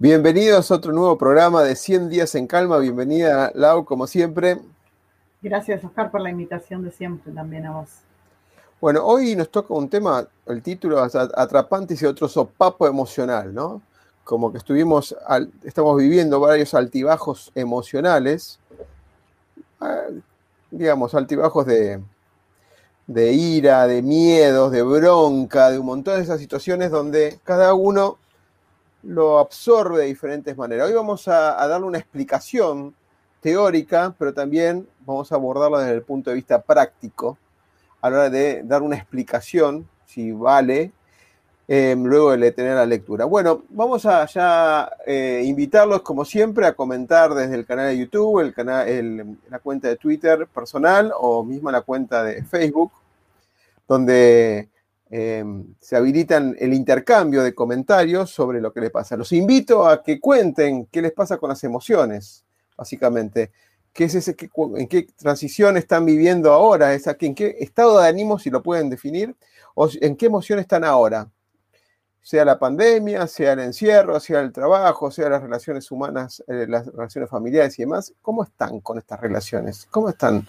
Bienvenidos a otro nuevo programa de 100 días en calma. Bienvenida, Lau, como siempre. Gracias, Oscar, por la invitación de siempre también a vos. Bueno, hoy nos toca un tema, el título es Atrapantes y otro sopapo emocional, ¿no? Como que estuvimos, estamos viviendo varios altibajos emocionales, ah, digamos, altibajos de, de ira, de miedos, de bronca, de un montón de esas situaciones donde cada uno lo absorbe de diferentes maneras. Hoy vamos a, darle una explicación teórica, pero también vamos a abordarla desde el punto de vista práctico, a la hora de dar una explicación, si vale, em, luego de tener la lectura. Bueno, vamos a ya eh, invitarlos, como siempre, a comentar desde el canal de YouTube, el canal, la cuenta de Twitter personal o mismo la cuenta de Facebook, donde Em, se habilitan el intercambio de comentarios sobre lo que les pasa. Los invito a que cuenten qué les pasa con las emociones, básicamente. ¿Qué es ese, ¿En qué transición están viviendo ahora? ¿En qué estado de ánimo, si lo pueden definir? ¿O en qué emoción están ahora? Sea la pandemia, sea el encierro, sea el trabajo, sea las relaciones humanas, eh, las relaciones familiares y demás, ¿cómo están con estas relaciones? ¿Cómo están?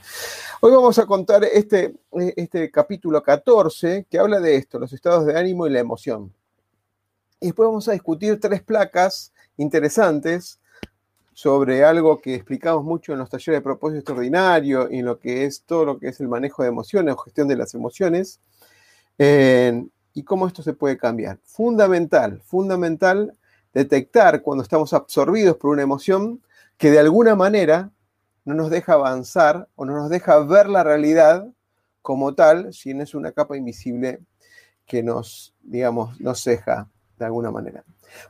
Hoy vamos a contar este, eh, este capítulo 14 que habla de esto, los estados de ánimo y la emoción. Y después vamos a discutir tres placas interesantes sobre algo que explicamos mucho en los talleres de propósito extraordinario y en lo que es todo lo que es el manejo de emociones o gestión de las emociones y cómo esto se puede cambiar. Fundamental, fundamental detectar cuando estamos absorbidos por una emoción que de alguna manera no nos deja avanzar o no nos deja ver la realidad como tal, si no es una capa invisible que nos, digamos, nos ceja de alguna manera.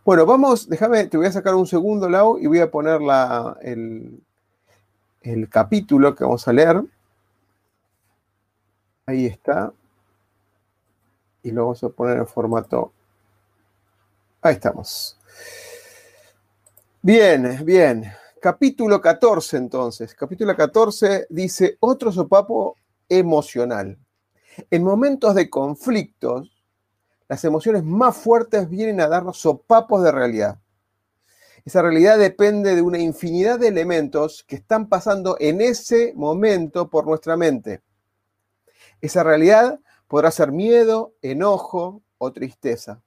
Bueno, vamos, déjame, te voy a sacar un segundo, Lau, y voy a poner la, el, el capítulo que vamos a leer. Ahí está y lo vamos a poner en formato. Ahí estamos. Bien, bien. Capítulo 14 entonces. Capítulo 14 dice otro sopapo emocional. En momentos de conflictos, las emociones más fuertes vienen a darnos sopapos de realidad. Esa realidad depende de una infinidad de elementos que están pasando en ese momento por nuestra mente. Esa realidad Podrá ser miedo, enojo o tristeza,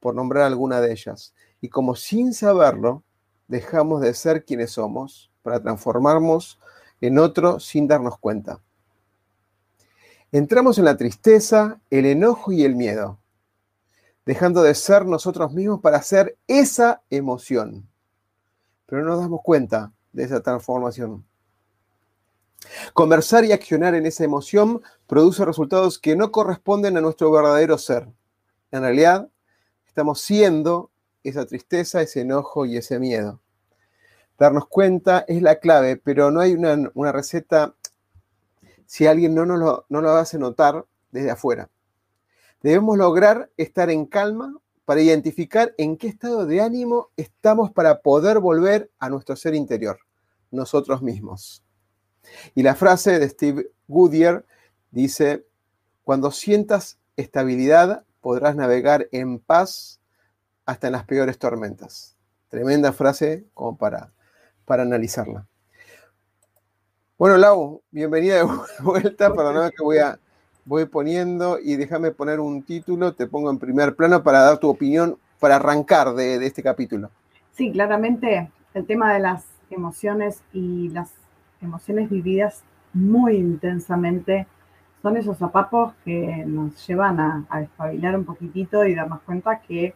por nombrar alguna de ellas. Y como sin saberlo, dejamos de ser quienes somos para transformarnos en otro sin darnos cuenta. Entramos en la tristeza, el enojo y el miedo, dejando de ser nosotros mismos para ser esa emoción. Pero no nos damos cuenta de esa transformación. Conversar y accionar en esa emoción produce resultados que no corresponden a nuestro verdadero ser. En realidad, estamos siendo esa tristeza, ese enojo y ese miedo. Darnos cuenta es la clave, pero no hay una, receta si alguien no nos lo, no lo hace notar desde afuera. Debemos lograr estar en calma para identificar en qué estado de ánimo estamos para poder volver a nuestro ser interior, nosotros mismos. Y la frase de Steve Goodyear dice, cuando sientas estabilidad podrás navegar en paz hasta en las peores tormentas. Tremenda frase como para, para analizarla. Bueno, Lau, bienvenida de vuelta. Perdóname que voy, a, voy poniendo y déjame poner un título, te pongo en primer plano para dar tu opinión, para arrancar de, de este capítulo. Sí, claramente el tema de las emociones y las emociones vividas muy intensamente, son esos zapapos que nos llevan a, a despabilar un poquitito y darnos cuenta que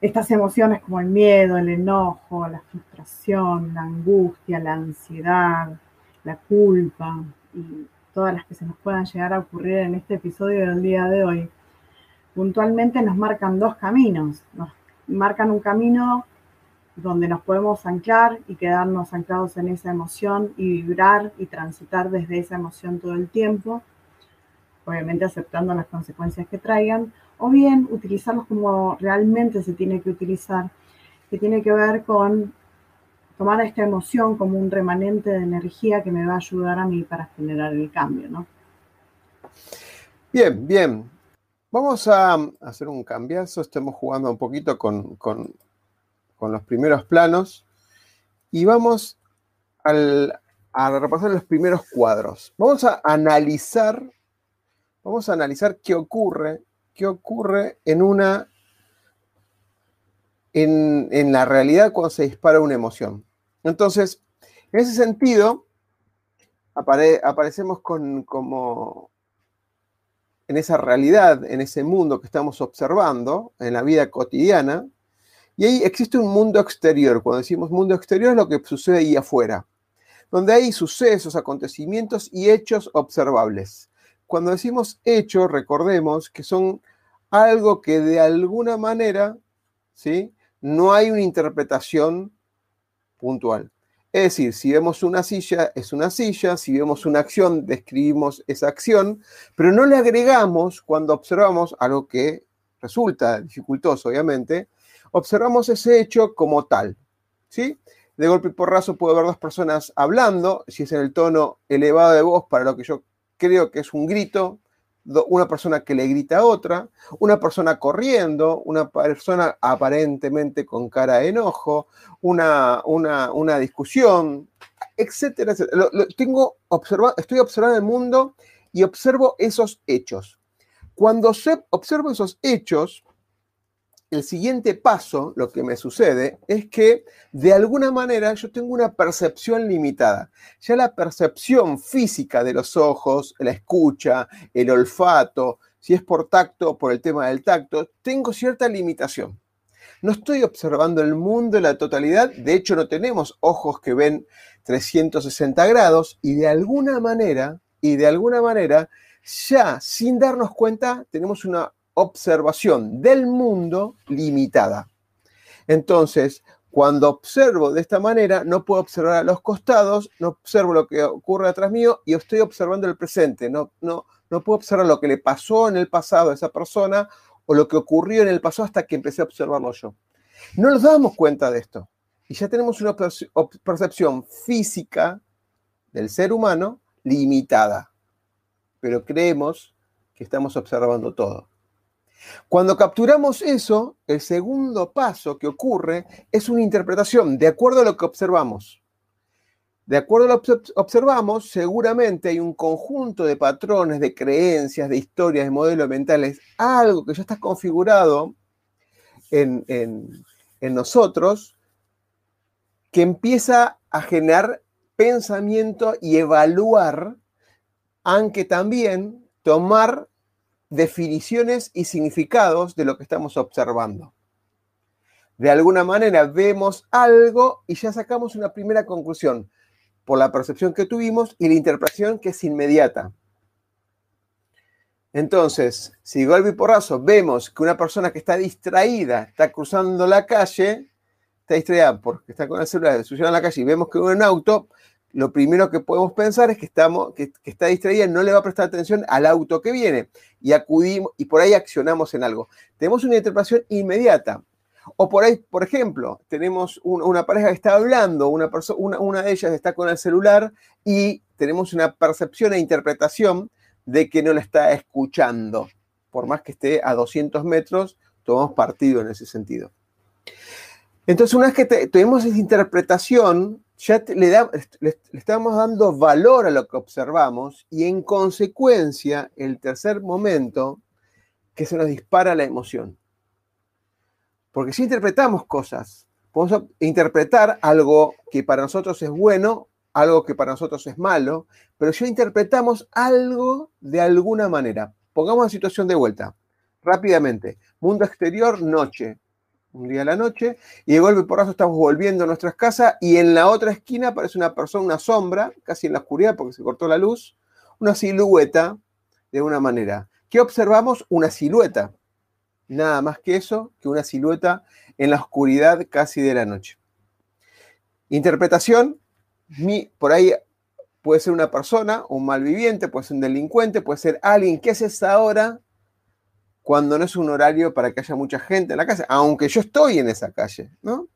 estas emociones como el miedo, el enojo, la frustración, la angustia, la ansiedad, la culpa y todas las que se nos puedan llegar a ocurrir en este episodio del día de hoy, puntualmente nos marcan dos caminos. Nos marcan un camino donde nos podemos anclar y quedarnos anclados en esa emoción y vibrar y transitar desde esa emoción todo el tiempo, obviamente aceptando las consecuencias que traigan, o bien utilizarlos como realmente se tiene que utilizar, que tiene que ver con tomar esta emoción como un remanente de energía que me va a ayudar a mí para generar el cambio, ¿no? Bien, bien. Vamos a hacer un cambiazo. Estamos jugando un poquito con, con, los primeros planos y vamos a repasar los primeros cuadros. Vamos a analizar, vamos a analizar qué ocurre, qué ocurre en una en, la realidad cuando se dispara una emoción. Entonces, en ese sentido, aparecemos con, como en esa realidad, en ese mundo que estamos observando, en la vida cotidiana, y ahí existe un mundo exterior. Cuando decimos mundo exterior es lo que sucede ahí afuera, donde hay sucesos, acontecimientos y hechos observables. Cuando decimos hechos, recordemos que son algo que de alguna manera, ¿sí? No hay una interpretación puntual. Es decir, si vemos una silla, es una silla, si vemos una acción, describimos esa acción, pero no le agregamos cuando observamos algo que resulta dificultoso, obviamente, observamos ese hecho como tal. ¿sí? De golpe y porrazo puedo ver dos personas hablando, si es en el tono elevado de voz para lo que yo creo que es un grito, una persona que le grita a otra, una persona corriendo, una persona aparentemente con cara de enojo, una, una, discusión, etcétera, etcétera. tengo estoy observando el mundo y observo esos hechos. Cuando observo esos hechos, el siguiente paso, lo que me sucede, es que de alguna manera yo tengo una percepción limitada. Ya la percepción física de los ojos, la escucha, el olfato, si es por tacto o por el tema del tacto, tengo cierta limitación. No estoy observando el mundo en la totalidad, de hecho no tenemos ojos que ven 360 grados y de alguna manera, y de alguna manera, ya sin darnos cuenta tenemos una observación del mundo limitada. Entonces, cuando observo de esta manera, no puedo observar a los costados, no observo lo que ocurre atrás mío y estoy observando el presente. No, no, no puedo observar lo que le pasó en el pasado a esa persona o lo que ocurrió en el pasado hasta que empecé a observarlo yo. No nos damos cuenta de esto. Y ya tenemos una percepción física del ser humano limitada. Pero creemos que estamos observando todo. Cuando capturamos eso, el segundo paso que ocurre es una interpretación de acuerdo a lo que observamos. De acuerdo a lo que observamos, seguramente hay un conjunto de patrones, de creencias, de historias, de modelos mentales, algo que ya está configurado en, en nosotros, que empieza a generar pensamiento y evaluar, aunque también tomar definiciones y significados de lo que estamos observando. De alguna manera vemos algo y ya sacamos una primera conclusión por la percepción que tuvimos y la interpretación que es inmediata. Entonces, si golpe y porrazo vemos que una persona que está distraída está cruzando la calle, está distraída porque está con el celular, sucede en la calle y vemos que un auto, lo primero que podemos pensar es que, estamos, que, está distraída, no le va a prestar atención al auto que viene y acudimos y por ahí accionamos en algo. Tenemos una interpretación inmediata. O por ahí, por ejemplo, tenemos una pareja que está hablando, una, una, una de ellas está con el celular y tenemos una percepción e interpretación de que no la está escuchando. Por más que esté a 200 metros, tomamos partido en ese sentido. Entonces, una vez que tenemos esa interpretación, ya le, estamos dando valor a lo que observamos y en consecuencia, el tercer momento, que se nos dispara la emoción. Porque si interpretamos cosas, podemos interpretar algo que para nosotros es bueno algo que para nosotros es malo, pero ya interpretamos algo de alguna manera. Pongamos la situación de vuelta, rápidamente. Mundo exterior, noche. Un día a la noche, y de golpe por rato estamos volviendo a nuestras casas, y en la otra esquina aparece una persona, una sombra, casi en la oscuridad porque se cortó la luz, una silueta de una manera. ¿Qué observamos? Una silueta. Nada más que eso, que una silueta en la oscuridad casi de la noche. Interpretación, por ahí puede ser una persona, un malviviente, puede ser un delincuente, puede ser alguien. ¿Qué es esa hora cuando no es un horario para que haya mucha gente en la calle? Aunque yo estoy en esa calle, ¿no?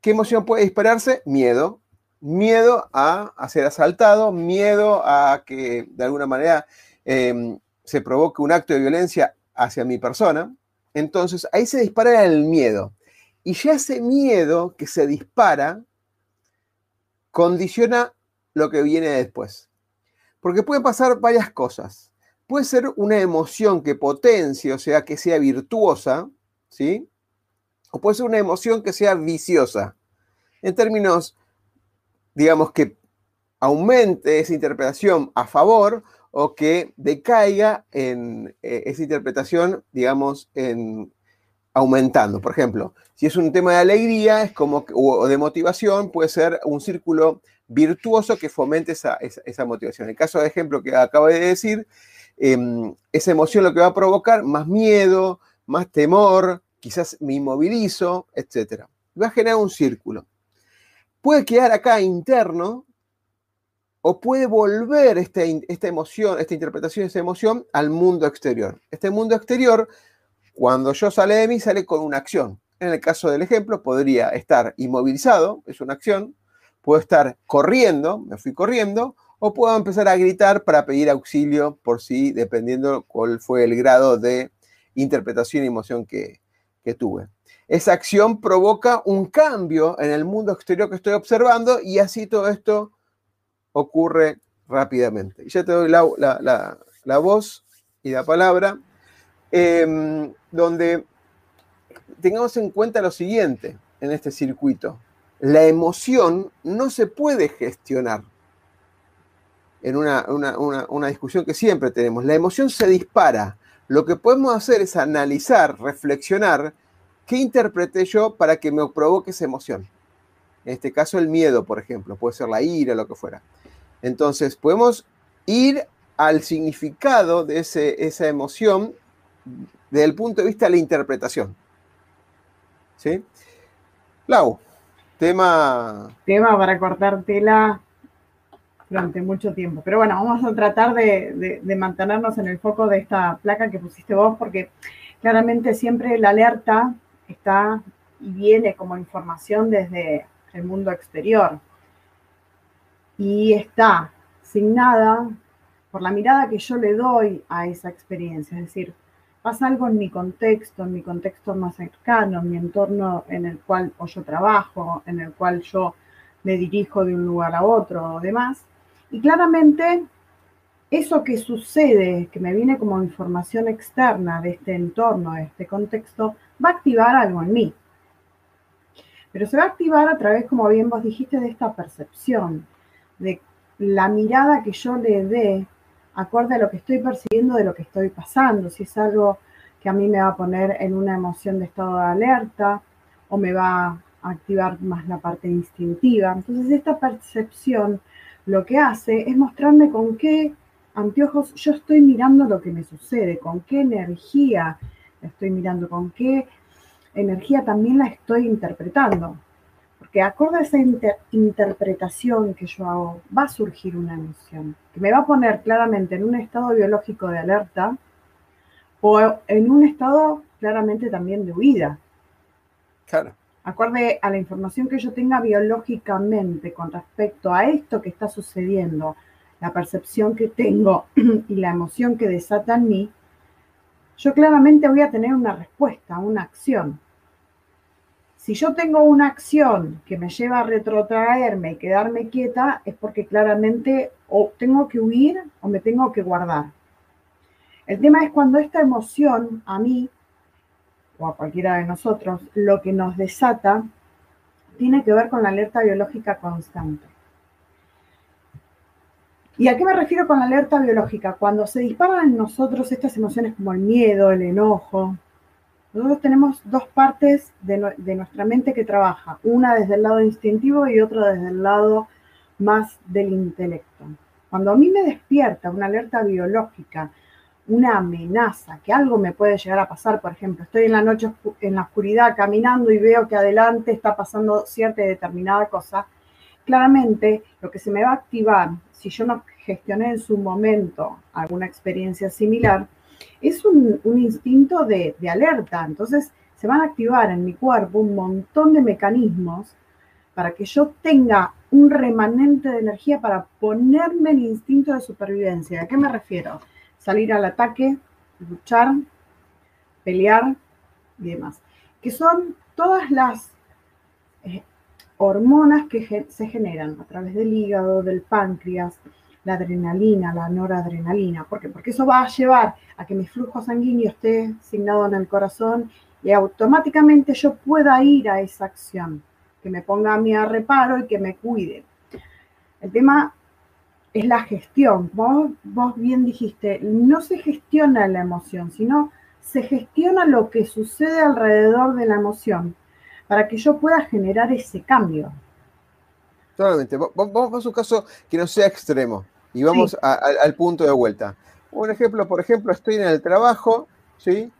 ¿Qué emoción puede dispararse? Miedo. Miedo a, ser asaltado, miedo a que de alguna manera em, se provoque un acto de violencia hacia mi persona. Entonces ahí se dispara el miedo. Y ya ese miedo que se dispara condiciona lo que viene después. Porque pueden pasar varias cosas. Puede ser una emoción que potencie, o sea, que sea virtuosa, ¿sí? O puede ser una emoción que sea viciosa. En términos, digamos, que aumente esa interpretación a favor o que decaiga en eh, esa interpretación, digamos, en aumentando. Por ejemplo, si es un tema de alegría es como, o de motivación, puede ser un círculo virtuoso que fomente esa, motivación. En el caso de ejemplo que acabo de decir, em, esa emoción lo que va a provocar más miedo, más temor, quizás me inmovilizo, etc. Va a generar un círculo. Puede quedar acá interno o puede volver esta, esta emoción, esta interpretación esa emoción al mundo exterior. Este mundo exterior cuando yo sale de mí, sale con una acción. En el caso del ejemplo, podría estar inmovilizado, es una acción, puedo estar corriendo, me fui corriendo, o puedo empezar a gritar para pedir auxilio por sí, dependiendo cuál fue el grado de interpretación y emoción que, tuve. Esa acción provoca un cambio en el mundo exterior que estoy observando y así todo esto ocurre rápidamente. Y ya te doy la voz y la palabra Em, donde tengamos en cuenta lo siguiente en este circuito. La emoción no se puede gestionar en una, discusión que siempre tenemos. La emoción se dispara. Lo que podemos hacer es analizar, reflexionar qué interpreté yo para que me provoque esa emoción. En este caso el miedo, por ejemplo, puede ser la ira, lo que fuera. Entonces podemos ir al significado de esa emoción desde el punto de vista de la interpretación. ¿Sí? Lau, tema... Tema para cortar tela durante mucho tiempo. Pero bueno, vamos a tratar de, mantenernos en el foco de esta placa que pusiste vos, porque claramente siempre la alerta está y viene como información desde el mundo exterior. Y está signada por la mirada que yo le doy a esa experiencia. Es decir, pasa algo en mi contexto, en mi contexto más cercano, en mi entorno en el cual yo trabajo, en el cual yo me dirijo de un lugar a otro o demás. Y claramente eso que sucede, que me viene como información externa de este entorno, de este contexto, va a activar algo en mí. Pero se va a activar a través, como bien vos dijiste, de esta percepción, de la mirada que yo le dé acorde a lo que estoy percibiendo de lo que estoy pasando, si es algo que a mí me va a poner en una emoción de estado de alerta o me va a activar más la parte instintiva. Entonces esta percepción lo que hace es mostrarme con qué anteojos yo estoy mirando lo que me sucede, con qué energía estoy mirando, con qué energía también la estoy interpretando. Porque acorde a esa interpretación que yo hago, va a surgir una emoción que me va a poner claramente en un estado biológico de alerta o en un estado claramente también de huida. Claro. Acorde a la información que yo tenga biológicamente con respecto a esto que está sucediendo, la percepción que tengo y la emoción que desata en mí, yo claramente voy a tener una respuesta, una acción. Si yo tengo una acción que me lleva a retrotraerme y quedarme quieta, es porque claramente o tengo que huir o me tengo que guardar. El tema es cuando esta emoción a mí o a cualquiera de nosotros, lo que nos desata tiene que ver con la alerta biológica constante. ¿Y a qué me refiero con la alerta biológica? Cuando se disparan en nosotros estas emociones como el miedo, el enojo, nosotros tenemos dos partes de, de, nuestra mente que trabaja, una desde el lado instintivo y otra desde el lado más del intelecto. Cuando a mí me despierta una alerta biológica, una amenaza, que algo me puede llegar a pasar, por ejemplo, estoy en la noche en la oscuridad caminando y veo que adelante está pasando cierta y determinada cosa, claramente lo que se me va a activar si yo no gestioné en su momento alguna experiencia similar, es un, instinto de, de, alerta. Entonces se van a activar en mi cuerpo un montón de mecanismos para que yo tenga un remanente de energía para ponerme el instinto de supervivencia. ¿A qué me refiero? Salir al ataque, luchar, pelear y demás. Que son todas las eh, hormonas que se generan a través del hígado, del páncreas, la adrenalina, la noradrenalina. ¿Por qué? Porque eso va a llevar a que mi flujo sanguíneo esté asignado en el corazón y automáticamente yo pueda ir a esa acción, que me ponga a mí a reparo y que me cuide. El tema es la gestión. Vos, vos bien dijiste, no se gestiona la emoción, sino se gestiona lo que sucede alrededor de la emoción para que yo pueda generar ese cambio. Totalmente. Vamos a un caso que no sea extremo y vamos al punto de vuelta. Un ejemplo, por ejemplo, estoy en el trabajo, ¿sí?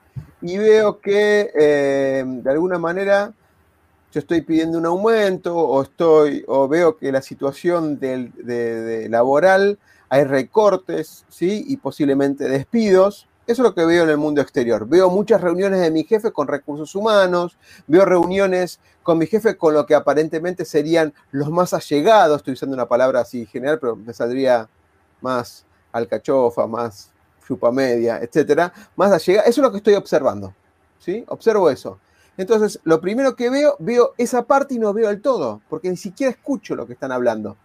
Y veo que eh, de alguna manera yo estoy pidiendo un aumento o estoy o veo que la situación de, laboral hay recortes, ¿sí? Y posiblemente despidos. Eso es lo que veo en el mundo exterior. Veo muchas reuniones de mi jefe con recursos humanos, veo reuniones con mi jefe con lo que aparentemente serían los más allegados, estoy usando una palabra así general, pero me saldría más alcachofa, más chupa media, etcétera, más allegada. Eso es lo que estoy observando. ¿sí? Observo eso. Entonces, lo primero que veo, veo esa parte y no veo el todo, porque ni siquiera escucho lo que están hablando.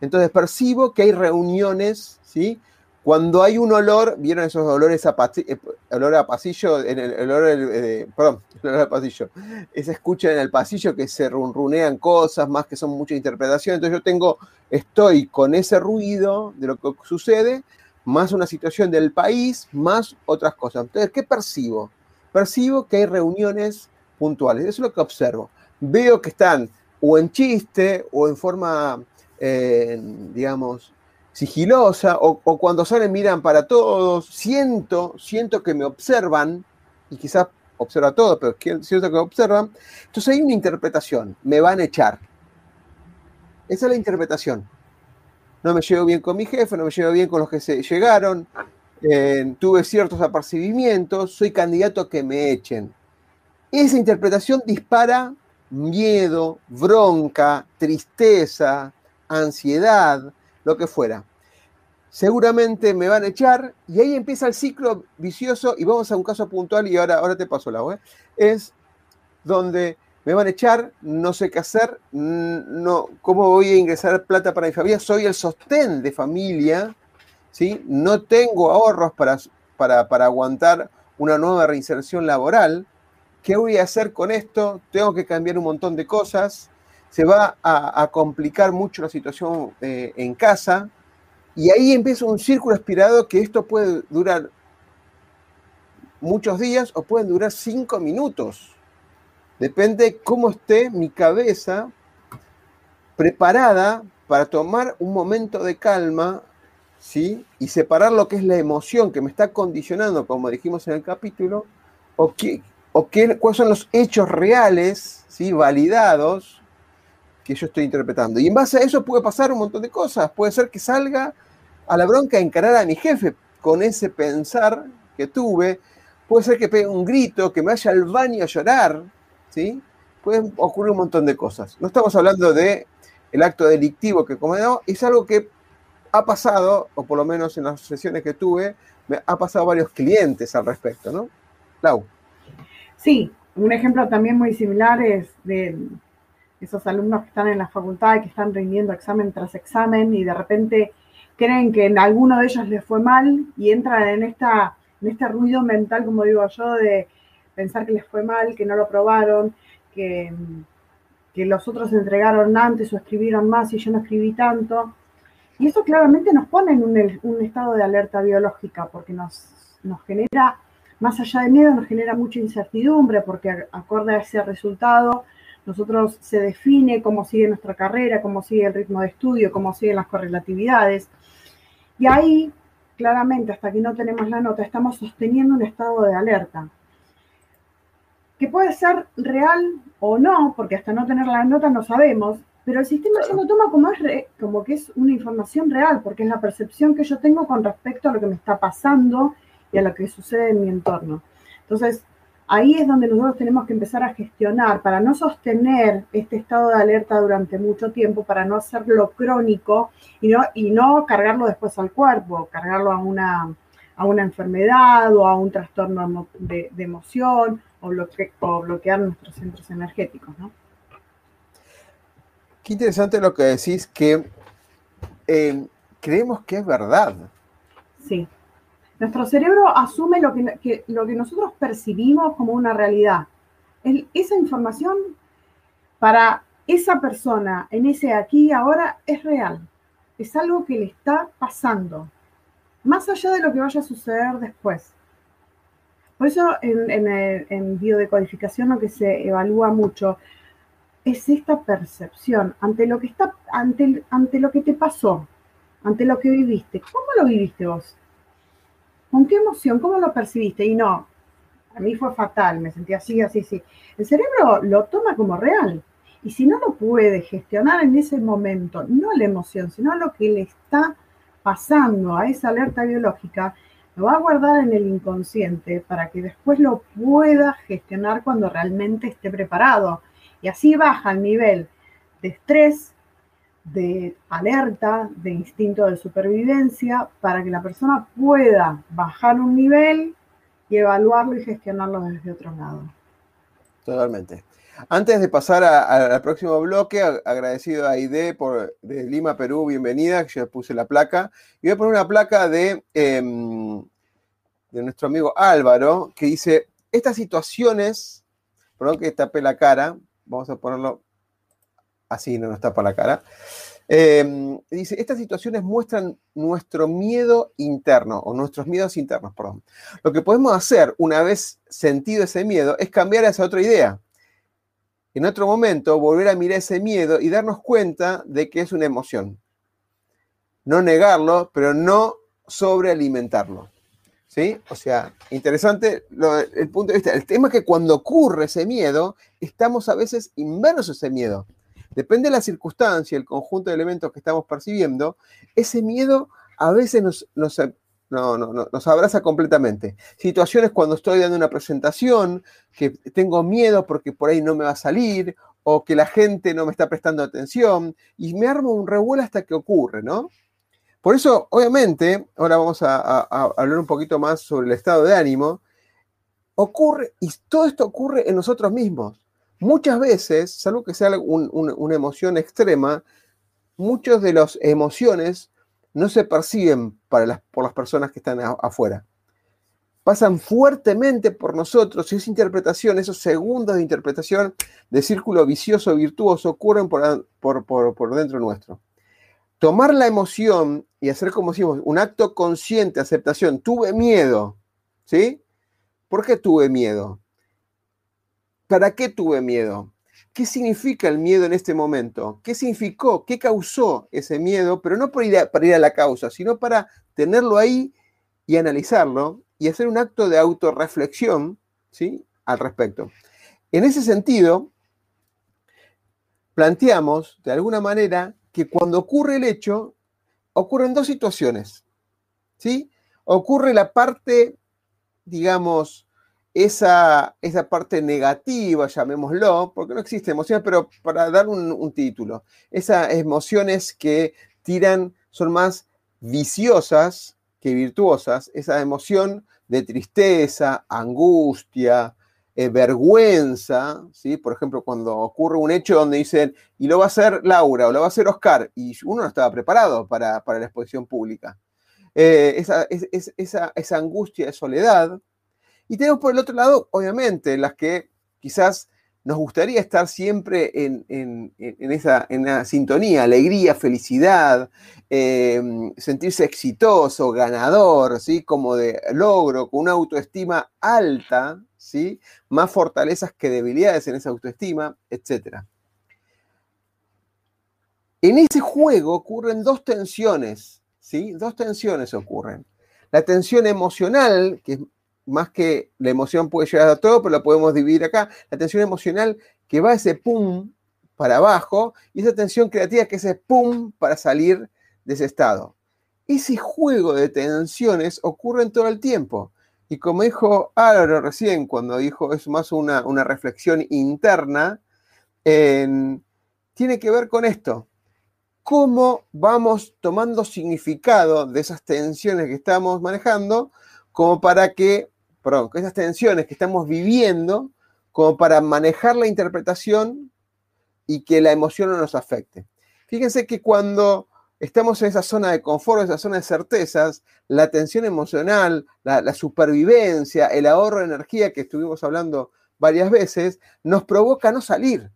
Entonces percibo que hay reuniones, ¿sí? Cuando hay un olor, ¿vieron esos olores a? Eh, olor a pasillo? El, olor, eh, perdón, el olor a pasillo. Esa escucha en el pasillo que se runrunean cosas, más que son mucha interpretación. Entonces yo tengo, estoy con ese ruido de lo que sucede, más una situación del país, más otras cosas. Entonces, ¿qué percibo? Percibo que hay reuniones puntuales. Eso es lo que observo. Veo que están o en chiste o en forma, eh, digamos, sigilosa o, cuando salen miran para todos, siento, siento que me observan y quizás observa todo, pero siento que me observan. Entonces hay una interpretación, me van a echar. Esa es la interpretación. No me llevo bien con mi jefe, no me llevo bien con los que se llegaron, eh, tuve ciertos apercibimientos, soy candidato a que me echen. Esa interpretación dispara miedo, bronca, tristeza, ansiedad, lo que fuera. Seguramente me van a echar y ahí empieza el ciclo vicioso y vamos a un caso puntual y ahora, ahora te paso la web. Es donde me van a echar, no sé qué hacer, no, cómo voy a ingresar plata para mi familia, soy el sostén de familia, no tengo ahorros para, para, para aguantar una nueva reinserción laboral, ¿qué voy a hacer con esto? Tengo que cambiar un montón de cosas, se va a, complicar mucho la situación eh, en casa. Y ahí empieza un círculo aspirado que esto puede durar muchos días o pueden durar cinco minutos. Depende cómo esté mi cabeza preparada para tomar un momento de calma, ¿sí? Y separar lo que es la emoción que me está condicionando, como dijimos en el capítulo, o, qué, o qué, cuáles son los hechos reales, ¿sí? Validados que yo estoy interpretando. Y en base a eso puede pasar un montón de cosas. Puede ser que salga a la bronca a encarar a mi jefe con ese pensar que tuve. Puede ser que pegue un grito, que me vaya al baño a llorar. ¿sí? Pueden ocurrir un montón de cosas. No estamos hablando de el acto delictivo que cometió, es algo que ha pasado, o por lo menos en las sesiones que tuve, me ha pasado varios clientes al respecto, ¿no? Lau. Sí, un ejemplo también muy similar es de esos alumnos que están en la facultad y que están rindiendo examen tras examen y de repente creen que en alguno de ellos les fue mal y entran en, esta, en este ruido mental, como digo yo, de pensar que les fue mal, que no lo probaron, que, que los otros entregaron antes o escribieron más y yo no escribí tanto. Y eso claramente nos pone en un, estado de alerta biológica, porque nos, nos genera, más allá de miedo, nos genera mucha incertidumbre, porque acorde a ese resultado, nosotros se define cómo sigue nuestra carrera, cómo sigue el ritmo de estudio, cómo siguen las correlatividades. Y ahí, claramente, hasta que no tenemos la nota, estamos sosteniendo un estado de alerta que puede ser real o no, porque hasta no tener la nota no sabemos, pero el sistema ya lo toma como, es como que es una información real, porque es la percepción que yo tengo con respecto a lo que me está pasando y a lo que sucede en mi entorno. Entonces, ahí es donde nosotros tenemos que empezar a gestionar para no sostener este estado de alerta durante mucho tiempo, para no hacerlo crónico y no, y no cargarlo después al cuerpo, cargarlo a una, a una enfermedad o a un trastorno de, emoción o, o bloquear nuestros centros energéticos, ¿no? Qué interesante lo que decís, que eh, creemos que es verdad. Sí. Nuestro cerebro asume lo que, lo que nosotros percibimos como una realidad. esa información para esa persona en ese aquí y ahora es real. Es algo que le está pasando. Más allá de lo que vaya a suceder después. Por eso en, en, en biodecodificación lo que se evalúa mucho es esta percepción ante lo que está, ante, ante lo que te pasó, ante lo que viviste. ¿Cómo lo viviste vos? ¿Con qué emoción? ¿Cómo lo percibiste? Y no, a mí fue fatal, me sentí así, así, así. El cerebro lo toma como real. Y si no lo puede gestionar en ese momento, no la emoción, sino lo que le está pasando a esa alerta biológica, lo va a guardar en el inconsciente para que después lo pueda gestionar cuando realmente esté preparado. Y así baja el nivel de estrés, de alerta, de instinto de supervivencia, para que la persona pueda bajar un nivel y evaluarlo y gestionarlo desde otro lado. Totalmente. Antes de pasar al próximo bloque, agradecido a Aide por, de Lima, Perú, bienvenida, que yo puse la placa. Y voy a poner una placa de, em, de nuestro amigo Álvaro, que dice, estas situaciones, perdón que tapé la cara, vamos a ponerlo así, no nos tapa la cara. Em, dice, estas situaciones muestran nuestro miedo interno, o nuestros miedos internos, perdón. Lo que podemos hacer una vez sentido ese miedo es cambiar esa otra idea. En otro momento, volver a mirar ese miedo y darnos cuenta de que es una emoción. No negarlo, pero no sobrealimentarlo. ¿Sí? O sea, interesante el punto de vista. El tema es que cuando ocurre ese miedo, estamos a veces inmersos en ese miedo. Depende de la circunstancia, el conjunto de elementos que estamos percibiendo, ese miedo a veces nos, nos, nos abraza completamente. Situaciones cuando estoy dando una presentación, que tengo miedo porque por ahí no me va a salir, o que la gente no me está prestando atención, y me armo un revuelo hasta que ocurre, ¿no? Por eso, obviamente, ahora vamos a, hablar un poquito más sobre el estado de ánimo. Ocurre, y todo esto ocurre en nosotros mismos. Muchas veces, salvo que sea una emoción extrema, muchas de las emociones no se perciben por las personas que están afuera. Pasan fuertemente por nosotros y esa interpretación, esos segundos de interpretación de círculo vicioso virtuoso ocurren por dentro nuestro tomar la emoción y hacer como decimos, un acto consciente, aceptación. Tuve miedo, ¿sí? ¿Por qué tuve miedo? ¿Para qué tuve miedo? ¿Qué significa el miedo en este momento? ¿Qué significó? ¿Qué causó ese miedo? Pero no para ir a, la causa, sino para tenerlo ahí y analizarlo y hacer un acto de autorreflexión ¿sí? al respecto. En ese sentido, planteamos de alguna manera que cuando ocurre el hecho, ocurren dos situaciones. ¿Sí? Ocurre la parte, digamos, esa, esa parte negativa, llamémoslo, porque no existe emoción, pero para dar un, título, esas emociones que tiran, son más viciosas que virtuosas, esa emoción de tristeza, angustia, eh, vergüenza, ¿sí? Por ejemplo, cuando ocurre un hecho donde dicen, y lo va a hacer Laura o lo va a hacer Oscar, y uno no estaba preparado para, la exposición pública. Eh, esa, esa, angustia de soledad. Y tenemos por el otro lado, obviamente, las que quizás nos gustaría estar siempre en, esa en sintonía, alegría, felicidad, em, sentirse exitoso, ganador, ¿sí? como de logro, con una autoestima alta, ¿sí? más fortalezas que debilidades en esa autoestima, etc. En ese juego ocurren dos tensiones, ¿sí? dos tensiones ocurren. La tensión emocional, que es más que la emoción puede llegar a todo, pero lo podemos dividir acá. La tensión emocional que va ese pum para abajo y esa tensión creativa que es ese pum para salir de ese estado. Ese juego de tensiones ocurre todo el tiempo. Y como dijo Álvaro recién, cuando dijo es más una, reflexión interna, tiene que ver con esto. Cómo vamos tomando significado de esas tensiones que estamos manejando como para que perdón, esas tensiones que estamos viviendo como para manejar la interpretación y que la emoción no nos afecte. Fíjense que cuando estamos en esa zona de confort, esa zona de certezas, la tensión emocional, la, supervivencia, el ahorro de energía que estuvimos hablando varias veces, nos provoca no salir.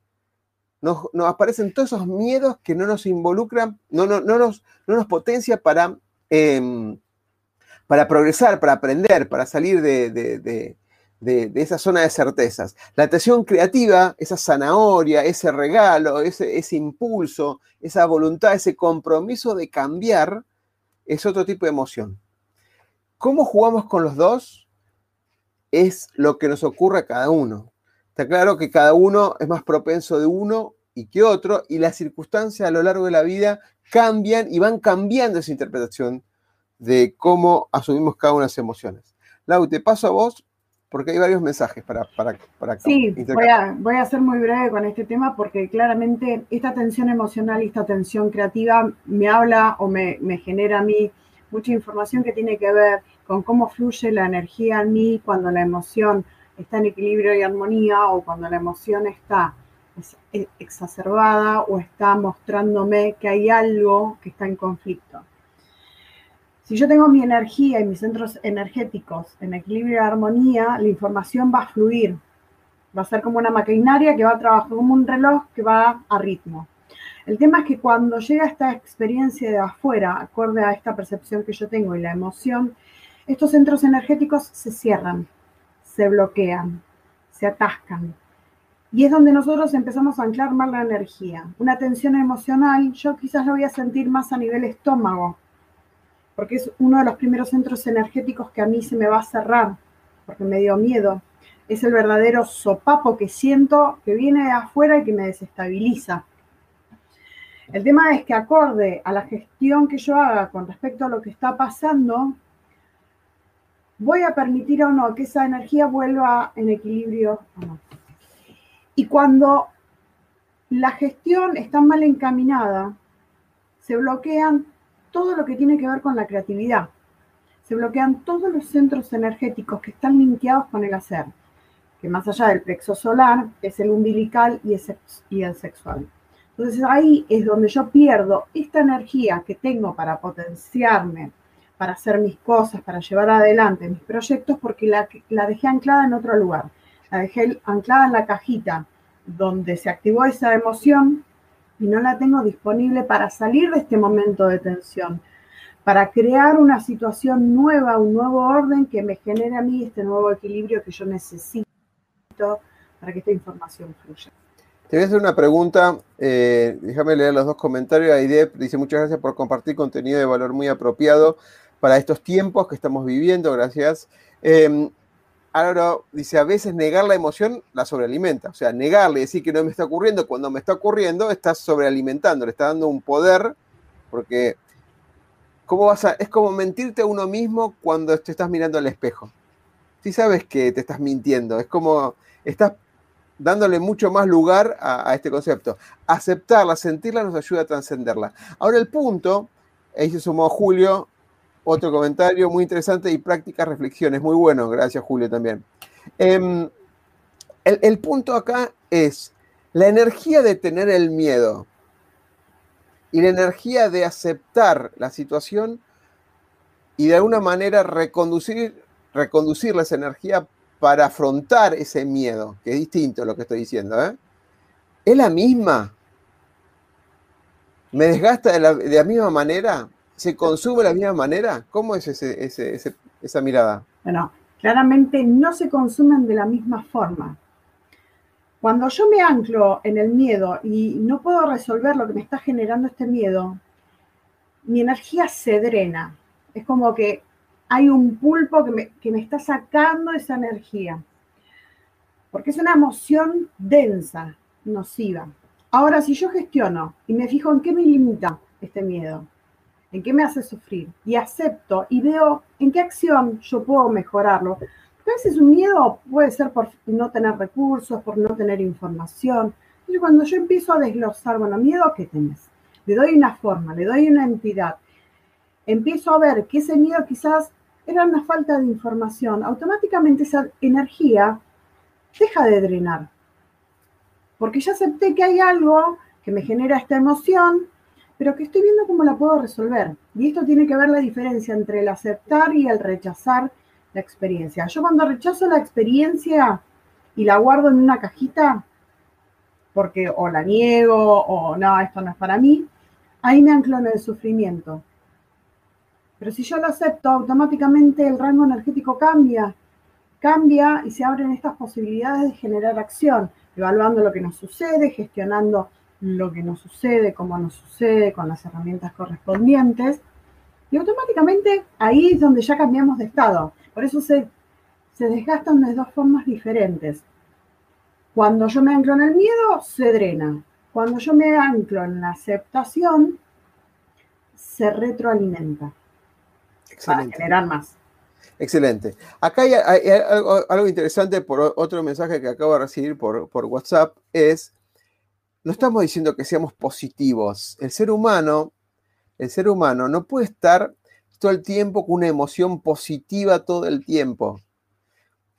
Nos, aparecen todos esos miedos que no nos involucran, no, no, no, nos, no nos potencia para em, para progresar, para aprender, para salir de, esa zona de certezas. La atención creativa, esa zanahoria, ese regalo, ese, ese impulso, esa voluntad, ese compromiso de cambiar, es otro tipo de emoción. ¿Cómo jugamos con los dos? Es lo que nos ocurre a cada uno. Está claro que cada uno es más propenso de uno y que otro, y las circunstancias a lo largo de la vida cambian y van cambiando esa interpretación de cómo asumimos cada una de las emociones. Lau, te paso a vos porque hay varios mensajes para... para, para sí, voy a, voy a ser muy breve con este tema porque claramente esta tensión emocional y esta tensión creativa me habla o me, me genera a mí mucha información que tiene que ver con cómo fluye la energía en mí cuando la emoción está en equilibrio y armonía o cuando la emoción está exacerbada o está mostrándome que hay algo que está en conflicto. Si yo tengo mi energía y mis centros energéticos en equilibrio y armonía, la información va a fluir. Va a ser como una maquinaria que va a trabajar como un reloj que va a ritmo. El tema es que cuando llega esta experiencia de afuera, acorde a esta percepción que yo tengo y la emoción, estos centros energéticos se cierran, se bloquean, se atascan. Y es donde nosotros empezamos a anclar más la energía. Una tensión emocional, yo quizás lo voy a sentir más a nivel estómago, porque es uno de los primeros centros energéticos que a mí se me va a cerrar, porque me dio miedo. Es el verdadero sopapo que siento que viene de afuera y que me desestabiliza. El tema es que acorde a la gestión que yo haga con respecto a lo que está pasando, voy a permitir o no que esa energía vuelva en equilibrio o no. Y cuando la gestión está mal encaminada, se bloquean todo lo que tiene que ver con la creatividad. Se bloquean todos los centros energéticos que están linkeados con el hacer, que más allá del plexo solar es el umbilical y, y el sexual. Entonces ahí es donde yo pierdo esta energía que tengo para potenciarme, para hacer mis cosas, para llevar adelante mis proyectos, porque la, la dejé anclada en otro lugar. La dejé anclada en la cajita donde se activó esa emoción y no la tengo disponible para salir de este momento de tensión, para crear una situación nueva, un nuevo orden que me genere a mí este nuevo equilibrio que yo necesito para que esta información fluya. Te voy a hacer una pregunta, eh, déjame leer los dos comentarios. Aidep dice muchas gracias por compartir contenido de valor muy apropiado para estos tiempos que estamos viviendo, gracias. Em, Ahora dice, a veces negar la emoción la sobrealimenta. O sea, negarle, decir que no me está ocurriendo, cuando me está ocurriendo, estás sobrealimentando, le está dando un poder, porque ¿cómo vas a, es como mentirte a uno mismo cuando te estás mirando al espejo. Si sabes que te estás mintiendo, es como estás dándole mucho más lugar a, a este concepto. Aceptarla, sentirla nos ayuda a trascenderla. Ahora el punto, ahí se sumó Julio, otro comentario muy interesante y prácticas reflexiones. Muy bueno, gracias Julio también. Em, el, punto acá es la energía de tener el miedo y la energía de aceptar la situación y de alguna manera reconducir, reconducir esa energía para afrontar ese miedo, que es distinto lo que estoy diciendo, ¿eh? ¿es la misma? ¿Me desgasta de la, misma manera? ¿Se consume de la misma manera? ¿Cómo es esa mirada? Bueno, claramente no se consumen de la misma forma. Cuando yo me anclo en el miedo y no puedo resolver lo que me está generando este miedo, mi energía se drena. Es como que hay un pulpo que me, que me está sacando esa energía. Porque es una emoción densa, nociva. Ahora, si yo gestiono y me fijo en qué me limita este miedo, en qué me hace sufrir, y acepto y veo en qué acción yo puedo mejorarlo, a veces un miedo puede ser por no tener recursos, por no tener información. Entonces, cuando yo empiezo a desglosar, bueno, miedo, ¿qué tenés? Le doy una forma, le doy una entidad. Empiezo a ver que ese miedo quizás era una falta de información. Automáticamente esa energía deja de drenar. Porque ya acepté que hay algo que me genera esta emoción, pero que estoy viendo cómo la puedo resolver. Y esto tiene que ver la diferencia entre el aceptar y el rechazar la experiencia. Yo cuando rechazo la experiencia y la guardo en una cajita, porque o la niego o no, esto no es para mí, ahí me anclo en el sufrimiento. Pero si yo lo acepto, automáticamente el rango energético cambia, cambia y se abren estas posibilidades de generar acción, evaluando lo que nos sucede, gestionando lo que nos sucede, cómo nos sucede, con las herramientas correspondientes. Y automáticamente ahí es donde ya cambiamos de estado. Por eso se, se desgastan de dos formas diferentes. Cuando yo me anclo en el miedo, se drena. Cuando yo me anclo en la aceptación, se retroalimenta. Para generar más. Excelente. Acá hay, algo, interesante por otro mensaje que acabo de recibir por, por WhatsApp, es, no estamos diciendo que seamos positivos. El ser humano, el ser humano no puede estar todo el tiempo con una emoción positiva todo el tiempo.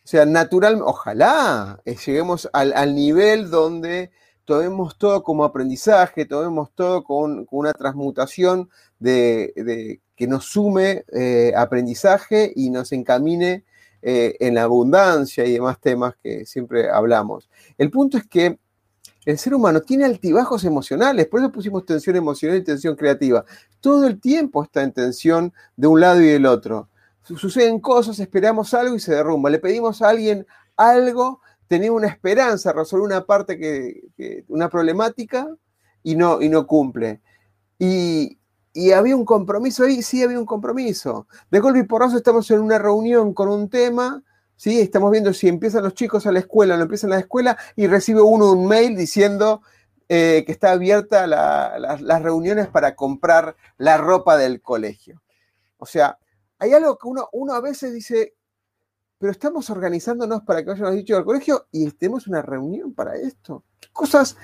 O sea, natural, ojalá eh, lleguemos al, nivel donde tomemos todo como aprendizaje, tomemos todo con, una transmutación de, que nos sume eh, aprendizaje y nos encamine eh, en la abundancia y demás temas que siempre hablamos. El punto es que el ser humano tiene altibajos emocionales, por eso pusimos tensión emocional y tensión creativa. Todo el tiempo está en tensión de un lado y del otro. Suceden cosas, esperamos algo y se derrumba. Le pedimos a alguien algo, tenía una esperanza, resolver una parte que, una problemática y no, y no cumple. Y, y había un compromiso ahí, sí había un compromiso. De golpe y porrazo estamos en una reunión con un tema ¿sí? Estamos viendo si empiezan los chicos a la escuela o no empiezan a la escuela y recibe uno un mail diciendo eh, que está abierta las reuniones para comprar la ropa del colegio. O sea, hay algo que uno, uno a veces dice, pero estamos organizándonos para que vayan los dichos al colegio y tenemos una reunión para esto. Cosas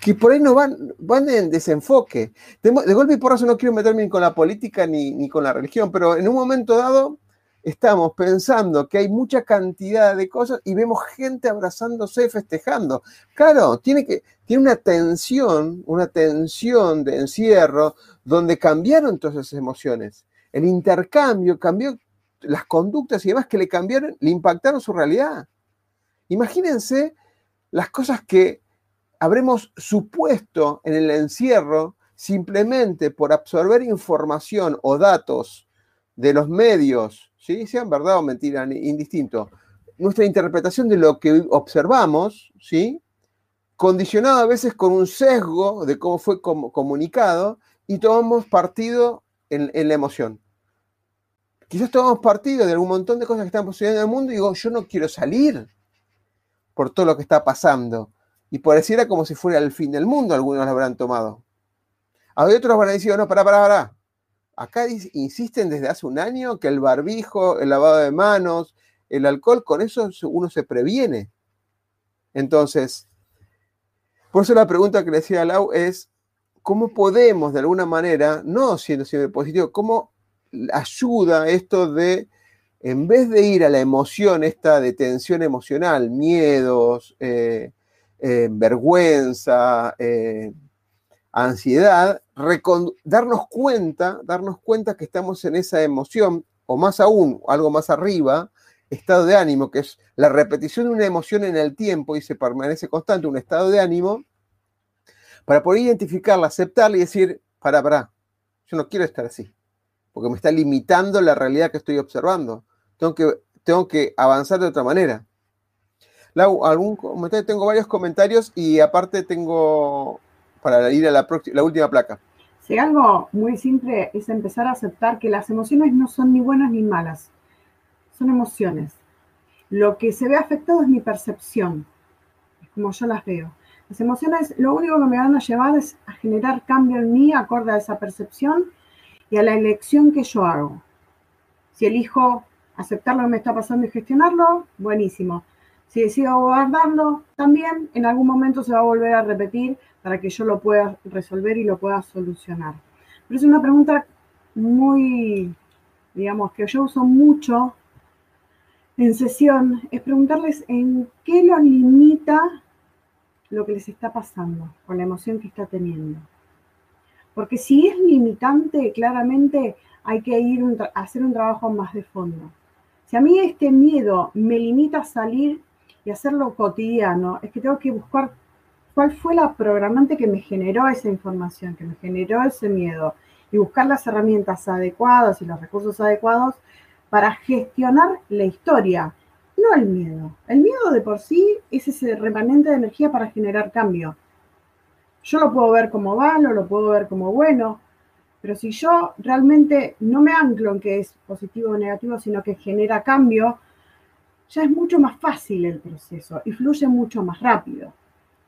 que por ahí no van, van en desenfoque. De, golpe y por eso no quiero meterme ni con la política ni, ni con la religión, pero en un momento dado estamos pensando que hay mucha cantidad de cosas y vemos gente abrazándose, festejando. Claro, tiene, que, tiene una tensión, una tensión de encierro donde cambiaron todas esas emociones. El intercambio cambió las conductas y demás que le cambiaron, le impactaron su realidad. Imagínense las cosas que habremos supuesto en el encierro simplemente por absorber información o datos de los medios ¿sí? sean verdad o mentira, indistinto. Nuestra interpretación de lo que observamos, ¿sí? condicionado a veces con un sesgo de cómo fue comunicado y tomamos partido en, la emoción. Quizás tomamos partido de algún montón de cosas que están sucediendo en el mundo y digo, yo no quiero salir por todo lo que está pasando. Y pareciera como si fuera el fin del mundo, algunos lo habrán tomado. Hay otros habrán dicho, no, para, para, para. Acá insisten desde hace un año que el barbijo, el lavado de manos, el alcohol, con eso uno se previene. Entonces, por eso la pregunta que le decía a Lau es, ¿cómo podemos de alguna manera, no siendo siempre positivo, cómo ayuda esto de, en vez de ir a la emoción, esta de tensión emocional, miedos, eh, eh, vergüenza, eh, ansiedad, darnos cuenta, darnos cuenta que estamos en esa emoción, o más aún, algo más arriba, estado de ánimo, que es la repetición de una emoción en el tiempo y se permanece constante, un estado de ánimo, para poder identificarla, aceptarla y decir, para, para, yo no quiero estar así, porque me está limitando la realidad que estoy observando. Tengo que, tengo que avanzar de otra manera. algún comentario, tengo varios comentarios y aparte tengo para ir a la, última placa. Si algo muy simple es empezar a aceptar que las emociones no son ni buenas ni malas, son emociones. Lo que se ve afectado es mi percepción, es como yo las veo. Las emociones lo único que me van a llevar es a generar cambio en mí acorde a esa percepción y a la elección que yo hago. Si elijo aceptar lo que me está pasando y gestionarlo, buenísimo. Si decido guardarlo, también en algún momento se va a volver a repetir para que yo lo pueda resolver y lo pueda solucionar. Pero es una pregunta muy, digamos, que yo uso mucho en sesión, es preguntarles en qué los limita lo que les está pasando, con la emoción que está teniendo. Porque si es limitante, claramente hay que ir a hacer un trabajo más de fondo. Si a mí este miedo me limita a salir y hacerlo cotidiano, es que tengo que buscar cuál fue la programante que me generó esa información, que me generó ese miedo, y buscar las herramientas adecuadas y los recursos adecuados para gestionar la historia, no el miedo. El miedo de por sí es ese remanente de energía para generar cambio. Yo lo puedo ver como malo, lo puedo ver como bueno, pero si yo realmente no me anclo en que es positivo o negativo, sino que genera cambio, ya es mucho más fácil el proceso y fluye mucho más rápido.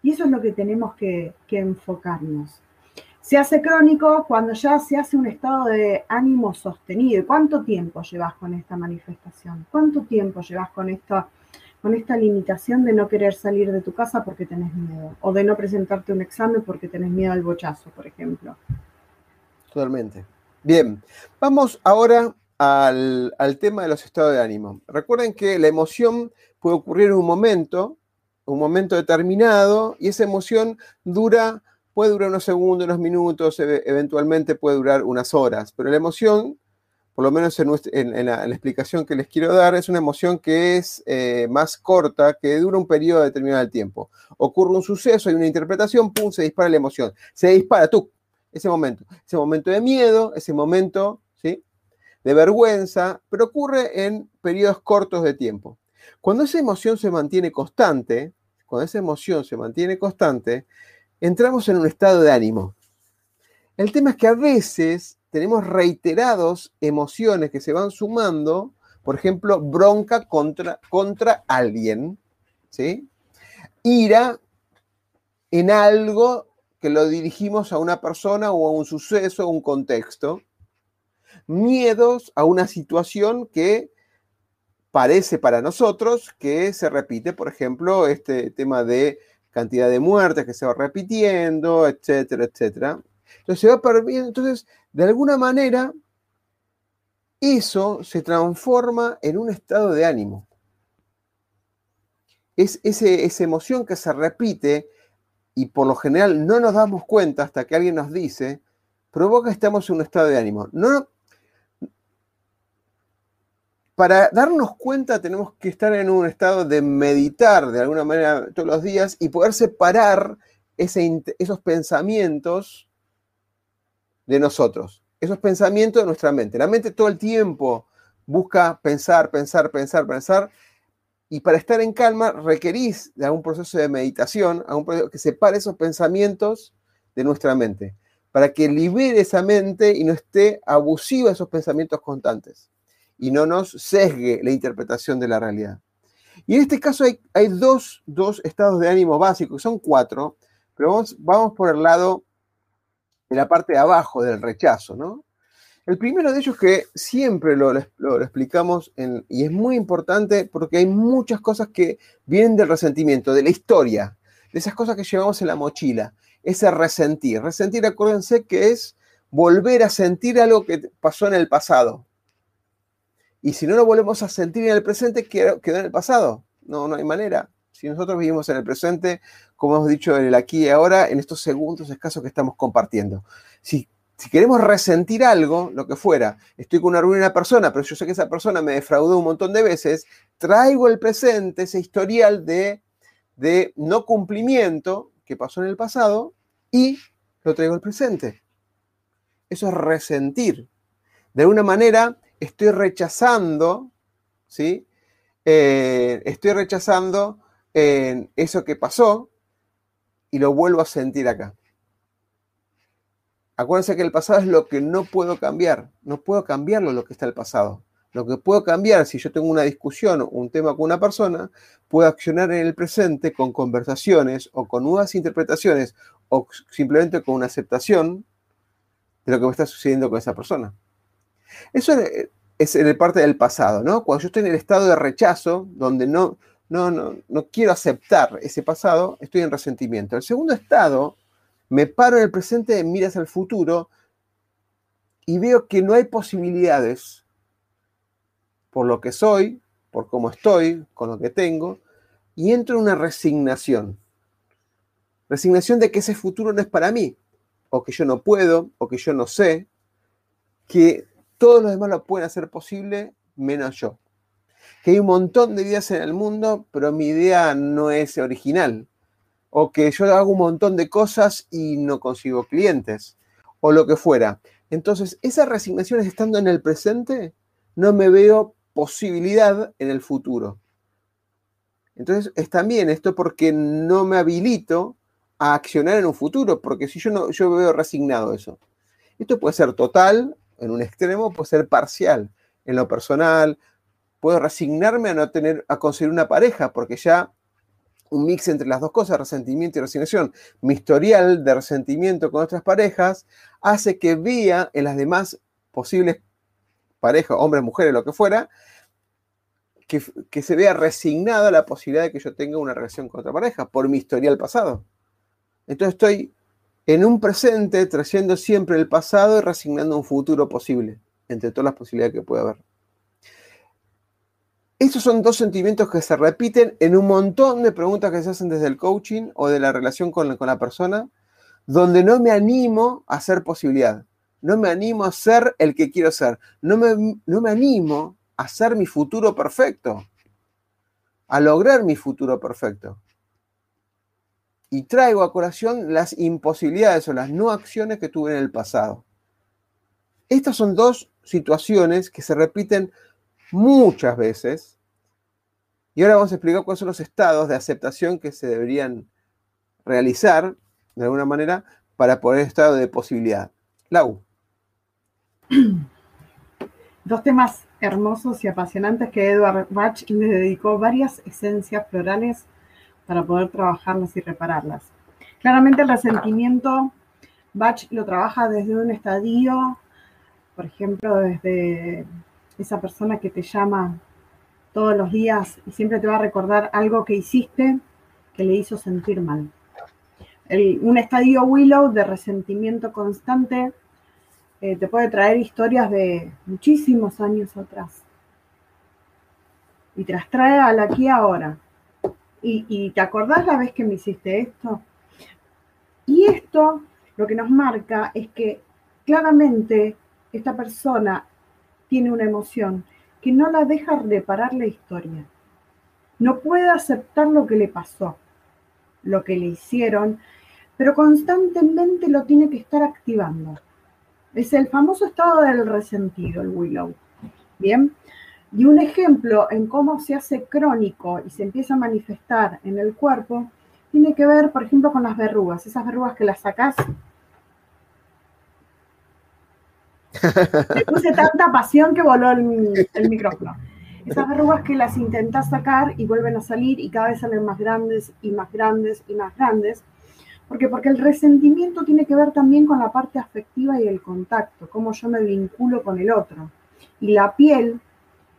Y eso es lo que tenemos que, enfocarnos. Se hace crónico cuando ya se hace un estado de ánimo sostenido. ¿Cuánto tiempo llevas con esta manifestación? ¿Cuánto tiempo llevas con esta, con esta limitación de no querer salir de tu casa porque tenés miedo? O de no presentarte un examen porque tenés miedo al bochazo, por ejemplo. Totalmente. Bien, vamos ahora al, al tema de los estados de ánimo. Recuerden que la emoción puede ocurrir en un momento, un momento determinado y esa emoción dura, puede durar unos segundos, unos minutos, eventualmente puede durar unas horas, pero la emoción, por lo menos en, la, explicación que les quiero dar, es una emoción que es eh, más corta, que dura un periodo determinado de tiempo. Ocurre un suceso, hay una interpretación, pum, se dispara la emoción, se dispara tú, ese momento, ese momento de miedo, ese momento, ¿sí? De vergüenza, pero ocurre en periodos cortos de tiempo. Cuando esa emoción se mantiene constante, cuando esa emoción se mantiene constante, entramos en un estado de ánimo. El tema es que a veces tenemos reiterados emociones que se van sumando, por ejemplo, bronca contra, contra alguien, ¿sí? Ira en algo que lo dirigimos a una persona o a un suceso o un contexto. Miedos a una situación que parece para nosotros que se repite, por ejemplo, este tema de cantidad de muertes que se va repitiendo, etcétera, etcétera. Entonces se va entonces, de alguna manera, eso se transforma en un estado de ánimo. Es esa emoción que se repite y por lo general no nos damos cuenta hasta que alguien nos dice, provoca que estamos en un estado de ánimo. No, para darnos cuenta tenemos que estar en un estado de meditar de alguna manera todos los días y poder separar esos pensamientos de nosotros, esos pensamientos de nuestra mente. La mente todo el tiempo busca pensar, pensar, pensar, pensar, y para estar en calma requerís de algún proceso de meditación, algún proceso que separe esos pensamientos de nuestra mente, para que libere esa mente y no esté abusiva de esos pensamientos constantes y no nos sesgue la interpretación de la realidad. Y en este caso hay, hay dos, estados de ánimo básicos, son cuatro, pero vamos, vamos por el lado de la parte de abajo del rechazo, ¿no? El primero de ellos que siempre lo, lo, explicamos y es muy importante porque hay muchas cosas que vienen del resentimiento, de la historia, de esas cosas que llevamos en la mochila, ese resentir. Resentir, acuérdense que es volver a sentir algo que pasó en el pasado. Y si no lo volvemos a sentir en el presente, quedó, en el pasado. No, no hay manera. Si nosotros vivimos en el presente, como hemos dicho en el aquí y ahora, en estos segundos escasos que estamos compartiendo. Si Si queremos resentir algo, lo que fuera, estoy con una reunión una persona, pero yo sé que esa persona me defraudó un montón de veces, traigo el presente, ese historial de, de no cumplimiento que pasó en el pasado y lo traigo al presente. Eso es resentir. De alguna manera estoy rechazando, ¿sí? Eh, estoy rechazando eh, eso que pasó y lo vuelvo a sentir acá. Acuérdense que el pasado es lo que no puedo cambiar. No puedo cambiarlo lo que está el pasado. Lo que puedo cambiar, si yo tengo una discusión o un tema con una persona, puedo accionar en el presente con conversaciones o con nuevas interpretaciones o simplemente con una aceptación de lo que me está sucediendo con esa persona. Eso es en parte del pasado, ¿no? Cuando yo estoy en el estado de rechazo, donde no, no, no, no quiero aceptar ese pasado, estoy en resentimiento. El segundo estado, me paro en el presente, miras al futuro y veo que no hay posibilidades por lo que soy, por cómo estoy, con lo que tengo, y entro en una resignación. Resignación de que ese futuro no es para mí, o que yo no puedo, o que yo no sé, que todos los demás lo pueden hacer posible, menos yo. Que hay un montón de ideas en el mundo, pero mi idea no es original. O que yo hago un montón de cosas y no consigo clientes. O lo que fuera. Entonces, esas resignaciones estando en el presente, no me veo posibilidad en el futuro. Entonces, es también esto porque no me habilito a accionar en un futuro, porque si yo no, yo veo resignado eso. Esto puede ser total, en un extremo, puede ser parcial. En lo personal, puedo resignarme a no tener, a conseguir una pareja, porque ya un mix entre las dos cosas, resentimiento y resignación. Mi historial de resentimiento con otras parejas hace que vea en las demás posibles parejas, hombres, mujeres, lo que fuera, que, que se vea resignada la posibilidad de que yo tenga una relación con otra pareja por mi historial pasado. Entonces estoy en un presente trayendo siempre el pasado y resignando un futuro posible, entre todas las posibilidades que puede haber. Estos son dos sentimientos que se repiten en un montón de preguntas que se hacen desde el coaching o de la relación con la, con la persona, donde no me animo a ser posibilidad, no me animo a ser el que quiero ser, no me, no me animo a ser mi futuro perfecto, a lograr mi futuro perfecto y traigo a colación las imposibilidades o las no acciones que tuve en el pasado. Estas son dos situaciones que se repiten muchas veces y ahora vamos a explicar cuáles son los estados de aceptación que se deberían realizar de alguna manera para poner estado de posibilidad. Lau. Dos temas hermosos y apasionantes que Edward Bach le dedicó varias esencias florales para poder trabajarlas y repararlas. Claramente el resentimiento, Bach lo trabaja desde un estadio, por ejemplo, desde esa persona que te llama todos los días y siempre te va a recordar algo que hiciste que le hizo sentir mal. un estadio Willow de resentimiento constante eh, te puede traer historias de muchísimos años atrás y te las trae al aquí y ahora y, te acordás la vez que me hiciste esto. Y esto lo que nos marca es que claramente esta persona tiene una emoción que no la deja reparar la historia. No puede aceptar lo que le pasó, lo que le hicieron, pero constantemente lo tiene que estar activando. Es el famoso estado del resentido, el Willow. Bien, y un ejemplo en cómo se hace crónico y se empieza a manifestar en el cuerpo tiene que ver, por ejemplo, con las verrugas. Esas verrugas que las sacás. Le puse tanta pasión que voló el, el micrófono. Esas verrugas que las intentás sacar y vuelven a salir y cada vez salen más grandes y más grandes y más grandes. ¿Por qué? Porque el resentimiento tiene que ver también con la parte afectiva y el contacto, cómo yo me vinculo con el otro. Y la piel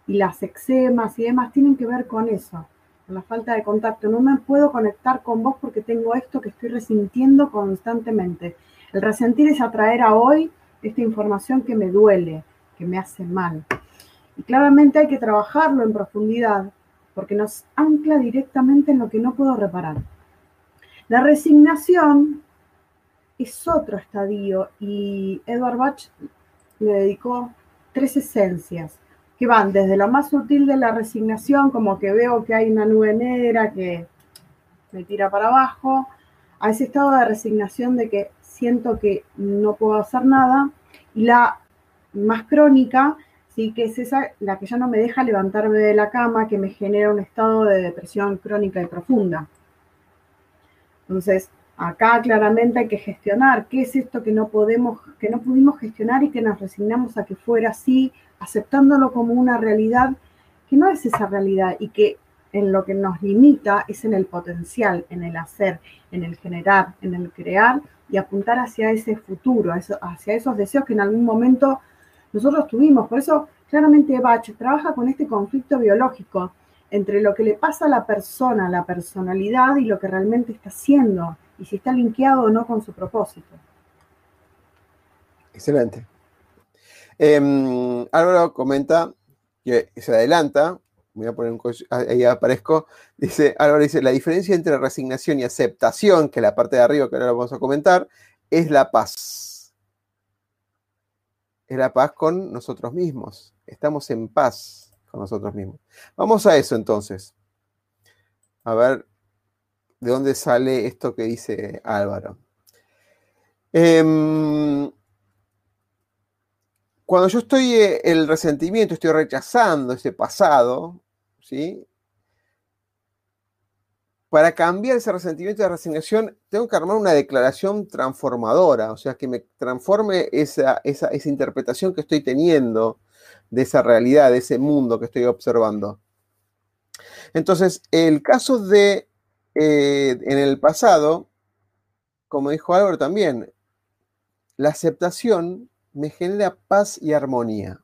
y las eczemas y demás tienen que ver con eso, con la falta de contacto. No me puedo conectar con vos porque tengo esto que estoy resintiendo constantemente. El resentir es atraer a hoy esta información que me duele, que me hace mal. Y claramente hay que trabajarlo en profundidad porque nos ancla directamente en lo que no puedo reparar. La resignación es otro estadio y Edward Bach le dedicó tres esencias que van desde lo más sutil de la resignación, como que veo que hay una nube negra que me tira para abajo, a ese estado de resignación de que siento que no puedo hacer nada, y la más crónica, sí que es esa, la que ya no me deja levantarme de la cama, que me genera un estado de depresión crónica y profunda. Entonces, acá claramente hay que gestionar qué es esto que no podemos, que no pudimos gestionar y que nos resignamos a que fuera así, aceptándolo como una realidad que no es esa realidad y que en lo que nos limita es en el potencial, en el hacer, en el generar, en el crear y apuntar hacia ese futuro, hacia esos deseos que en algún momento nosotros tuvimos. Por eso, claramente Bach trabaja con este conflicto biológico entre lo que le pasa a la persona, la personalidad y lo que realmente está haciendo, y si está linkeado o no con su propósito. Excelente. Em, Álvaro comenta que se adelanta, voy a poner un ahí aparezco, dice, Álvaro dice, la diferencia entre resignación y aceptación, que es la parte de arriba que ahora vamos a comentar, es la paz. Es la paz con nosotros mismos. Estamos en paz con nosotros mismos. Vamos a eso entonces. A ver de dónde sale esto que dice Álvaro. Eh, cuando yo estoy en eh, el resentimiento, estoy rechazando ese pasado, ¿sí? Para cambiar ese resentimiento de resignación, tengo que armar una declaración transformadora, o sea, que me transforme esa, esa, interpretación que estoy teniendo de esa realidad, de ese mundo que estoy observando. Entonces, el caso de eh, en el pasado, como dijo Álvaro también, la aceptación me genera paz y armonía.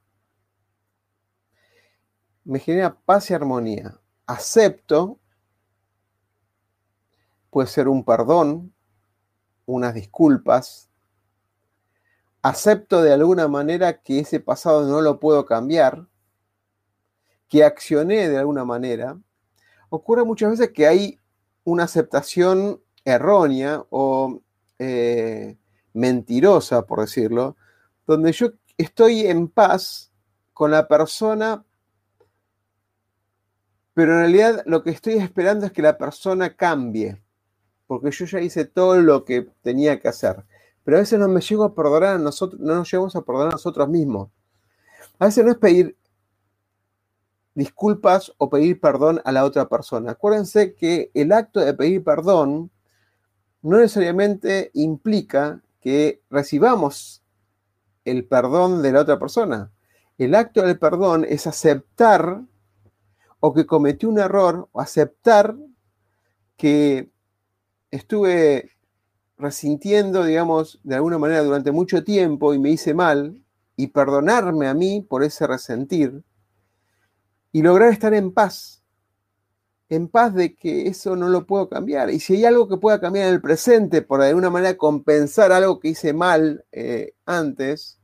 Me genera paz y armonía. Acepto, puede ser un perdón, unas disculpas. Acepto de alguna manera que ese pasado no lo puedo cambiar, que accioné de alguna manera. Ocurre muchas veces que hay una aceptación errónea o eh, mentirosa, por decirlo, donde yo estoy en paz con la persona, pero en realidad lo que estoy esperando es que la persona cambie, porque yo ya hice todo lo que tenía que hacer. Pero a veces no me llego a perdonar a nosotros, no nos llegamos a perdonar a nosotros mismos. A veces no es pedir disculpas o pedir perdón a la otra persona. Acuérdense que el acto de pedir perdón no necesariamente implica que recibamos el perdón de la otra persona. El acto del perdón es aceptar o que cometí un error o aceptar que estuve resintiendo, digamos, de alguna manera durante mucho tiempo y me hice mal y perdonarme a mí por ese resentir y lograr estar en paz, en paz de que eso no lo puedo cambiar. Y si hay algo que pueda cambiar en el presente por de alguna manera compensar algo que hice mal eh, antes,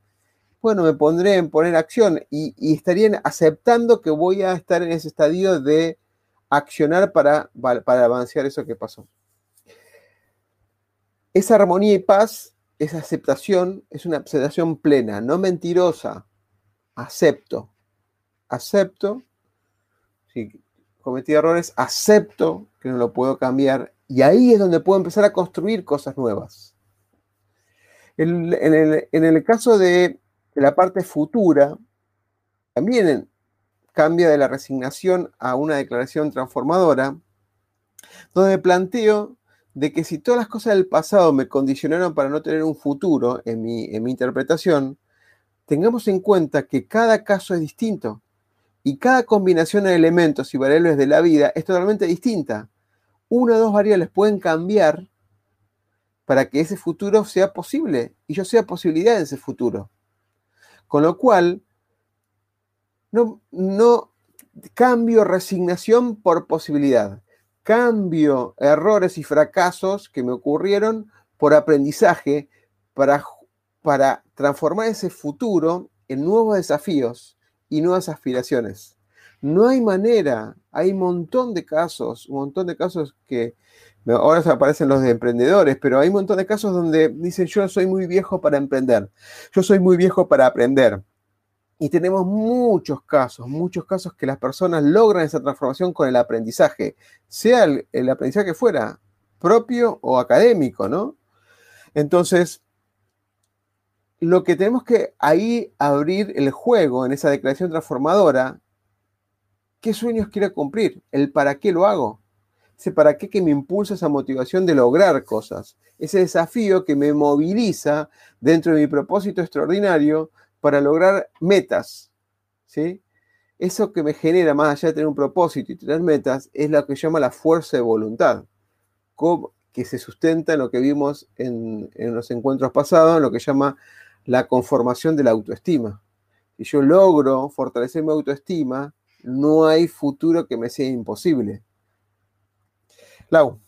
bueno, me pondré en poner acción y, estarían aceptando que voy a estar en ese estadio de accionar para, para avanzar eso que pasó. Esa armonía y paz, esa aceptación, es una aceptación plena, no mentirosa. Acepto. Acepto. Si cometí errores, acepto que no lo puedo cambiar. Y ahí es donde puedo empezar a construir cosas nuevas. en, el, el caso de la parte futura también cambia de la resignación a una declaración transformadora, donde planteo de que si todas las cosas del pasado me condicionaron para no tener un futuro en mi, en mi interpretación, tengamos en cuenta que cada caso es distinto y cada combinación de elementos y variables de la vida es totalmente distinta. Una o dos variables pueden cambiar para que ese futuro sea posible y yo sea posibilidad de ese futuro. Con lo cual, no, cambio resignación por posibilidad. Cambio errores y fracasos que me ocurrieron por aprendizaje para transformar ese futuro en nuevos desafíos y nuevas aspiraciones. No hay manera. Hay un montón de casos, un montón de casos que ahora se aparecen los de emprendedores, pero hay un montón de casos donde dicen yo soy muy viejo para emprender, yo soy muy viejo para aprender. Y tenemos muchos casos, muchos casos que las personas logran esa transformación con el aprendizaje, sea el, el aprendizaje fuera propio o académico, ¿no? Entonces, lo que tenemos que ahí abrir el juego en esa declaración transformadora, ¿qué sueños quiero cumplir? ¿El para qué lo hago? Ese para qué que me impulsa esa motivación de lograr cosas. Ese desafío que me moviliza dentro de mi propósito extraordinario para lograr metas. ¿sí? Eso que me genera, más allá de tener un propósito y tener metas, es lo que llama la fuerza de voluntad, que se sustenta en lo que vimos en, en los encuentros pasados, en lo que llama la conformación de la autoestima. Si yo logro fortalecer mi autoestima, no hay futuro que me sea imposible. Lau,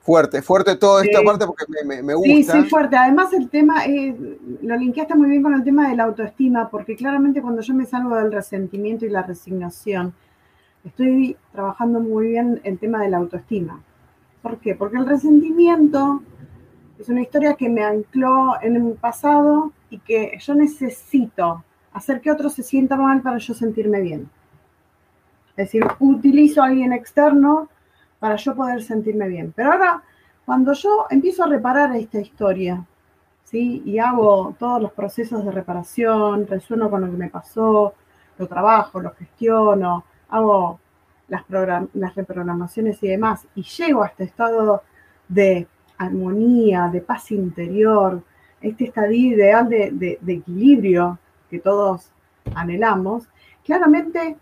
fuerte, fuerte toda esta parte porque me, gusta. Sí, sí, fuerte. Además el tema, eh, lo linkeaste muy bien con el tema de la autoestima, porque claramente cuando yo me salgo del resentimiento y la resignación, estoy trabajando muy bien el tema de la autoestima. ¿Por qué? Porque el resentimiento es una historia que me ancló en el pasado y que yo necesito hacer que otro se sienta mal para yo sentirme bien. Es decir, utilizo a alguien externo para yo poder sentirme bien. Pero ahora, cuando yo empiezo a reparar esta historia, ¿sí? Y hago todos los procesos de reparación, resueno con lo que me pasó, lo trabajo, lo gestiono, hago las, las reprogramaciones y demás, y llego a este estado de armonía, de paz interior, este estadio ideal de, equilibrio que todos anhelamos, claramente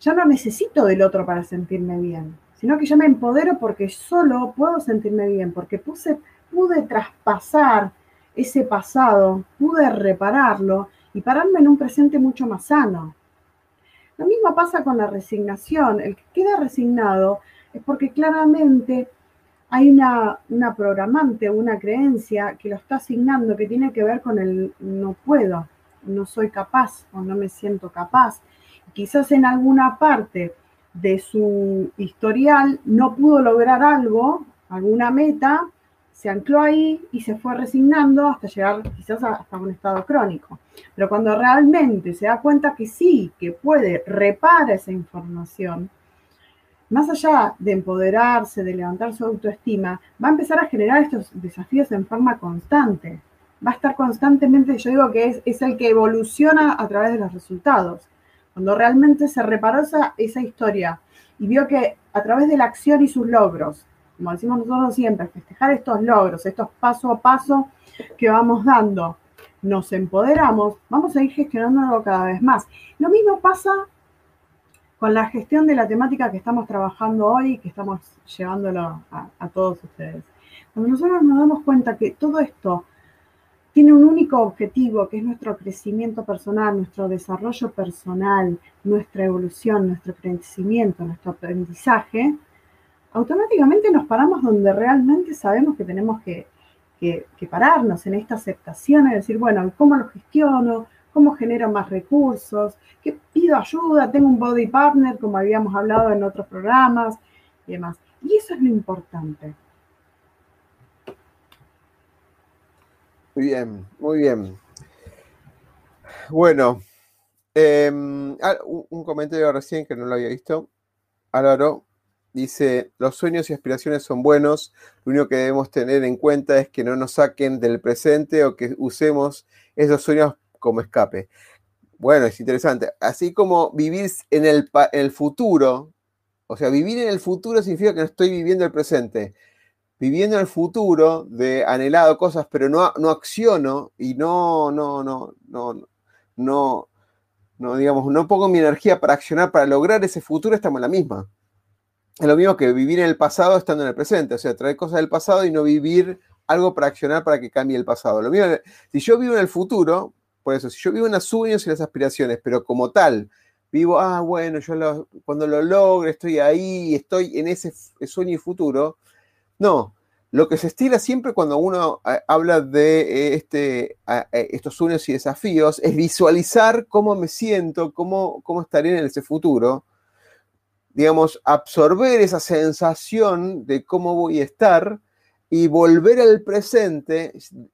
ya no necesito del otro para sentirme bien, sino que yo me empodero porque solo puedo sentirme bien, porque puse, pude traspasar ese pasado, pude repararlo y pararme en un presente mucho más sano. Lo mismo pasa con la resignación. El que queda resignado es porque claramente hay una, una programante, una creencia que lo está asignando que tiene que ver con el no puedo, no soy capaz o no me siento capaz. Quizás en alguna parte de su historial no pudo lograr algo, alguna meta, se ancló ahí y se fue resignando hasta llegar quizás hasta un estado crónico. Pero cuando realmente se da cuenta que sí, que puede, repara esa información, más allá de empoderarse, de levantar su autoestima, va a empezar a generar estos desafíos en forma constante. Va a estar constantemente, yo digo que es, el que evoluciona a través de los resultados. Cuando realmente se reparó esa, esa historia y vio que a través de la acción y sus logros, como decimos nosotros siempre, festejar estos logros, estos paso a paso que vamos dando, nos empoderamos, vamos a ir gestionándolo cada vez más. Lo mismo pasa con la gestión de la temática que estamos trabajando hoy, que estamos llevándolo a, todos ustedes. Cuando nosotros nos damos cuenta que todo esto tiene un único objetivo, que es nuestro crecimiento personal, nuestro desarrollo personal, nuestra evolución, nuestro crecimiento, nuestro aprendizaje, automáticamente nos paramos donde realmente sabemos que tenemos que, que, que pararnos en esta aceptación, es decir, bueno, ¿cómo lo gestiono? Cómo genero más recursos, que pido ayuda, tengo un body partner, como habíamos hablado en otros programas y demás. Y eso es lo importante. Muy bien, muy bien. Bueno, em, ah, un comentario recién que no lo había visto. Álvaro dice, los sueños y aspiraciones son buenos, lo único que debemos tener en cuenta es que no nos saquen del presente o que usemos esos sueños como escape. Bueno, es interesante. Así como vivir en el, futuro, o sea, vivir en el futuro significa que no estoy viviendo el presente. Viviendo en el futuro de anhelado cosas, pero no, no acciono y no, no, no, no, no, no, digamos, no pongo mi energía para accionar, para lograr ese futuro, estamos en la misma. Es lo mismo que vivir en el pasado estando en el presente, o sea, traer cosas del pasado y no vivir algo para accionar para que cambie el pasado. Lo mismo, si yo vivo en el futuro, por eso, si yo vivo en los sueños y las aspiraciones, pero como tal, vivo, ah, bueno, yo cuando lo logre, estoy ahí, estoy en ese sueño y futuro. No, lo que se estira siempre cuando uno eh, habla de eh, este, eh, estos sueños y desafíos es visualizar cómo me siento, cómo, cómo estaré en ese futuro. Digamos, absorber esa sensación de cómo voy a estar y volver al presente,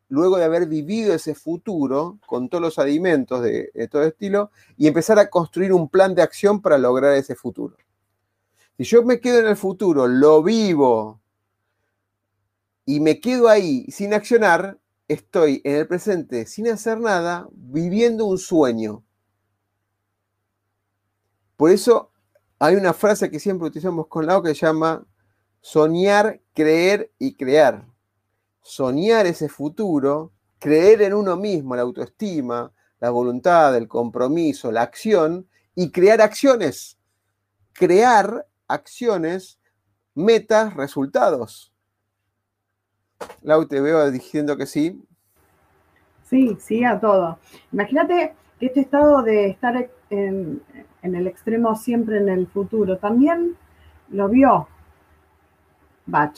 luego de haber vivido ese futuro con todos los alimentos de, todo estilo, y empezar a construir un plan de acción para lograr ese futuro. Si yo me quedo en el futuro, lo vivo, y me quedo ahí sin accionar, estoy en el presente sin hacer nada, viviendo un sueño. Por eso hay una frase que siempre utilizamos con Lao que se llama soñar, creer y crear. Soñar ese futuro, creer en uno mismo, la autoestima, la voluntad, el compromiso, la acción y crear acciones. Crear acciones, metas, resultados. Lau, te veo diciendo que sí. Sí, sí a todo. Imagínate que este estado de estar en, el extremo siempre en el futuro, también lo vio Bach.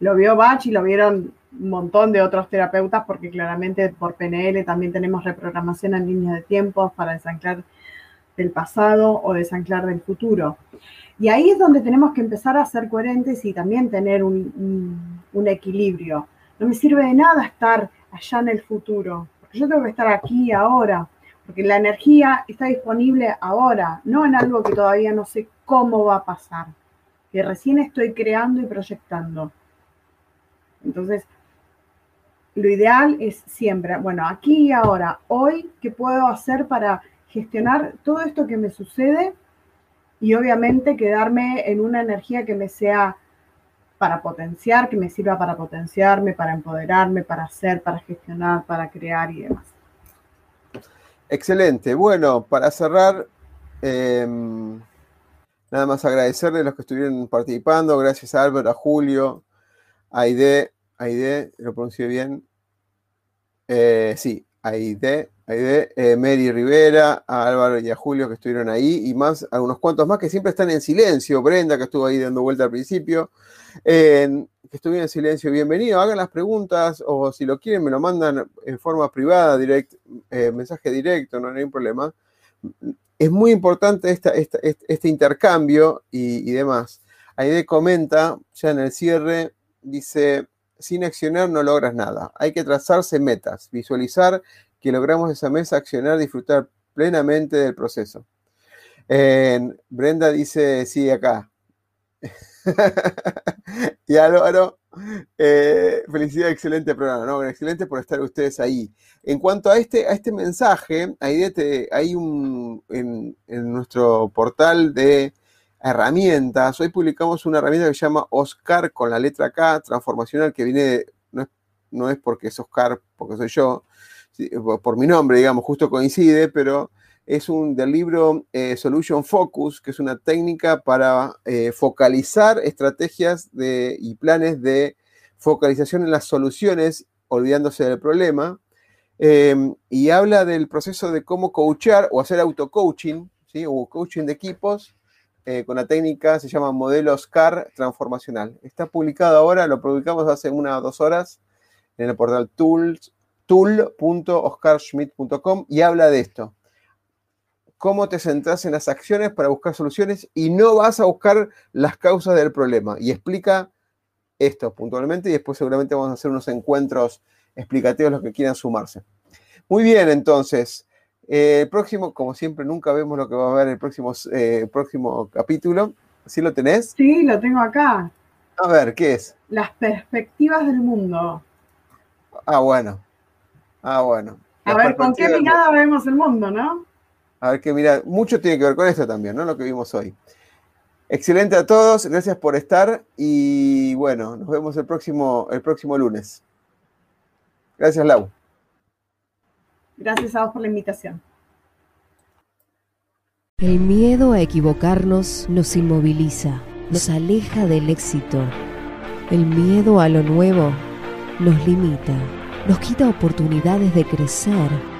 Lo vio Bach y lo vieron un montón de otros terapeutas porque claramente por PNL también tenemos reprogramación en líneas de tiempo para desanclar del pasado o desanclar del futuro. Y ahí es donde tenemos que empezar a ser coherentes y también tener un, equilibrio. No me sirve de nada estar allá en el futuro, porque yo tengo que estar aquí ahora, porque la energía está disponible ahora, no en algo que todavía no sé cómo va a pasar, que recién estoy creando y proyectando. Entonces, lo ideal es siempre, bueno, aquí y ahora, hoy, ¿qué puedo hacer para gestionar todo esto que me sucede y obviamente quedarme en una energía que me sea para potenciar, que me sirva para potenciarme, para empoderarme, para hacer, para gestionar, para crear y demás. Excelente. Bueno, para cerrar, em, nada más agradecerle a los que estuvieron participando. Gracias a Álvaro, a Julio, a Aide, Aide, lo pronuncié bien. Eh, sí, Aide, Aide, eh, Mary Rivera, a Álvaro y a Julio que estuvieron ahí, y más, algunos cuantos más que siempre están en silencio. Brenda, que estuvo ahí dando vuelta al principio, que estuvieron en silencio, bienvenido. Hagan las preguntas o si lo quieren, me lo mandan en forma privada, direct, eh, mensaje directo, no, hay ningún problema. Es muy importante este intercambio y, demás. Aide comenta, ya en el cierre, dice sin accionar no logras nada. Hay que trazarse metas, visualizar que logramos esa mesa, accionar, disfrutar plenamente del proceso. Brenda dice, sí, acá. y Álvaro, eh, felicidad, excelente programa, ¿no? Excelente por estar ustedes ahí. En cuanto a este, a este mensaje, hay, un, en nuestro portal de herramientas. Hoy publicamos una herramienta que se llama Oscar con la letra K, transformacional, que viene, no, es, no es porque es Oscar, porque soy yo, por mi nombre, digamos, justo coincide, pero es un del libro eh, Solution Focus, que es una técnica para eh, focalizar estrategias y planes de focalización en las soluciones, olvidándose del problema. Em, y habla del proceso de cómo coachar o hacer auto-coaching, ¿sí? o coaching de equipos, eh, con la técnica, se llama modelo SCAR transformacional. Está publicado ahora, lo publicamos hace una o dos horas en el portal tool.oscarschmidt.com y habla de esto. Cómo te centras en las acciones para buscar soluciones y no vas a buscar las causas del problema. Y explica esto puntualmente y después seguramente vamos a hacer unos encuentros explicativos los que quieran sumarse. Muy bien, entonces, el próximo, como siempre, nunca vemos lo que va a haber el próximo, eh, próximo capítulo. ¿Sí lo tenés? Sí, lo tengo acá. A ver, ¿qué es? Las perspectivas del mundo. Ah, bueno. Ah, bueno. a ver, ¿con qué mirada vemos el mundo, no? A ver qué mira, mucho tiene que ver con esto también, ¿no? Lo que vimos hoy. Excelente a todos, gracias por estar y bueno, nos vemos el próximo, el próximo lunes. Gracias, Lau. Gracias a vos por la invitación. El miedo a equivocarnos nos inmoviliza, nos aleja del éxito. El miedo a lo nuevo nos limita, nos quita oportunidades de crecer.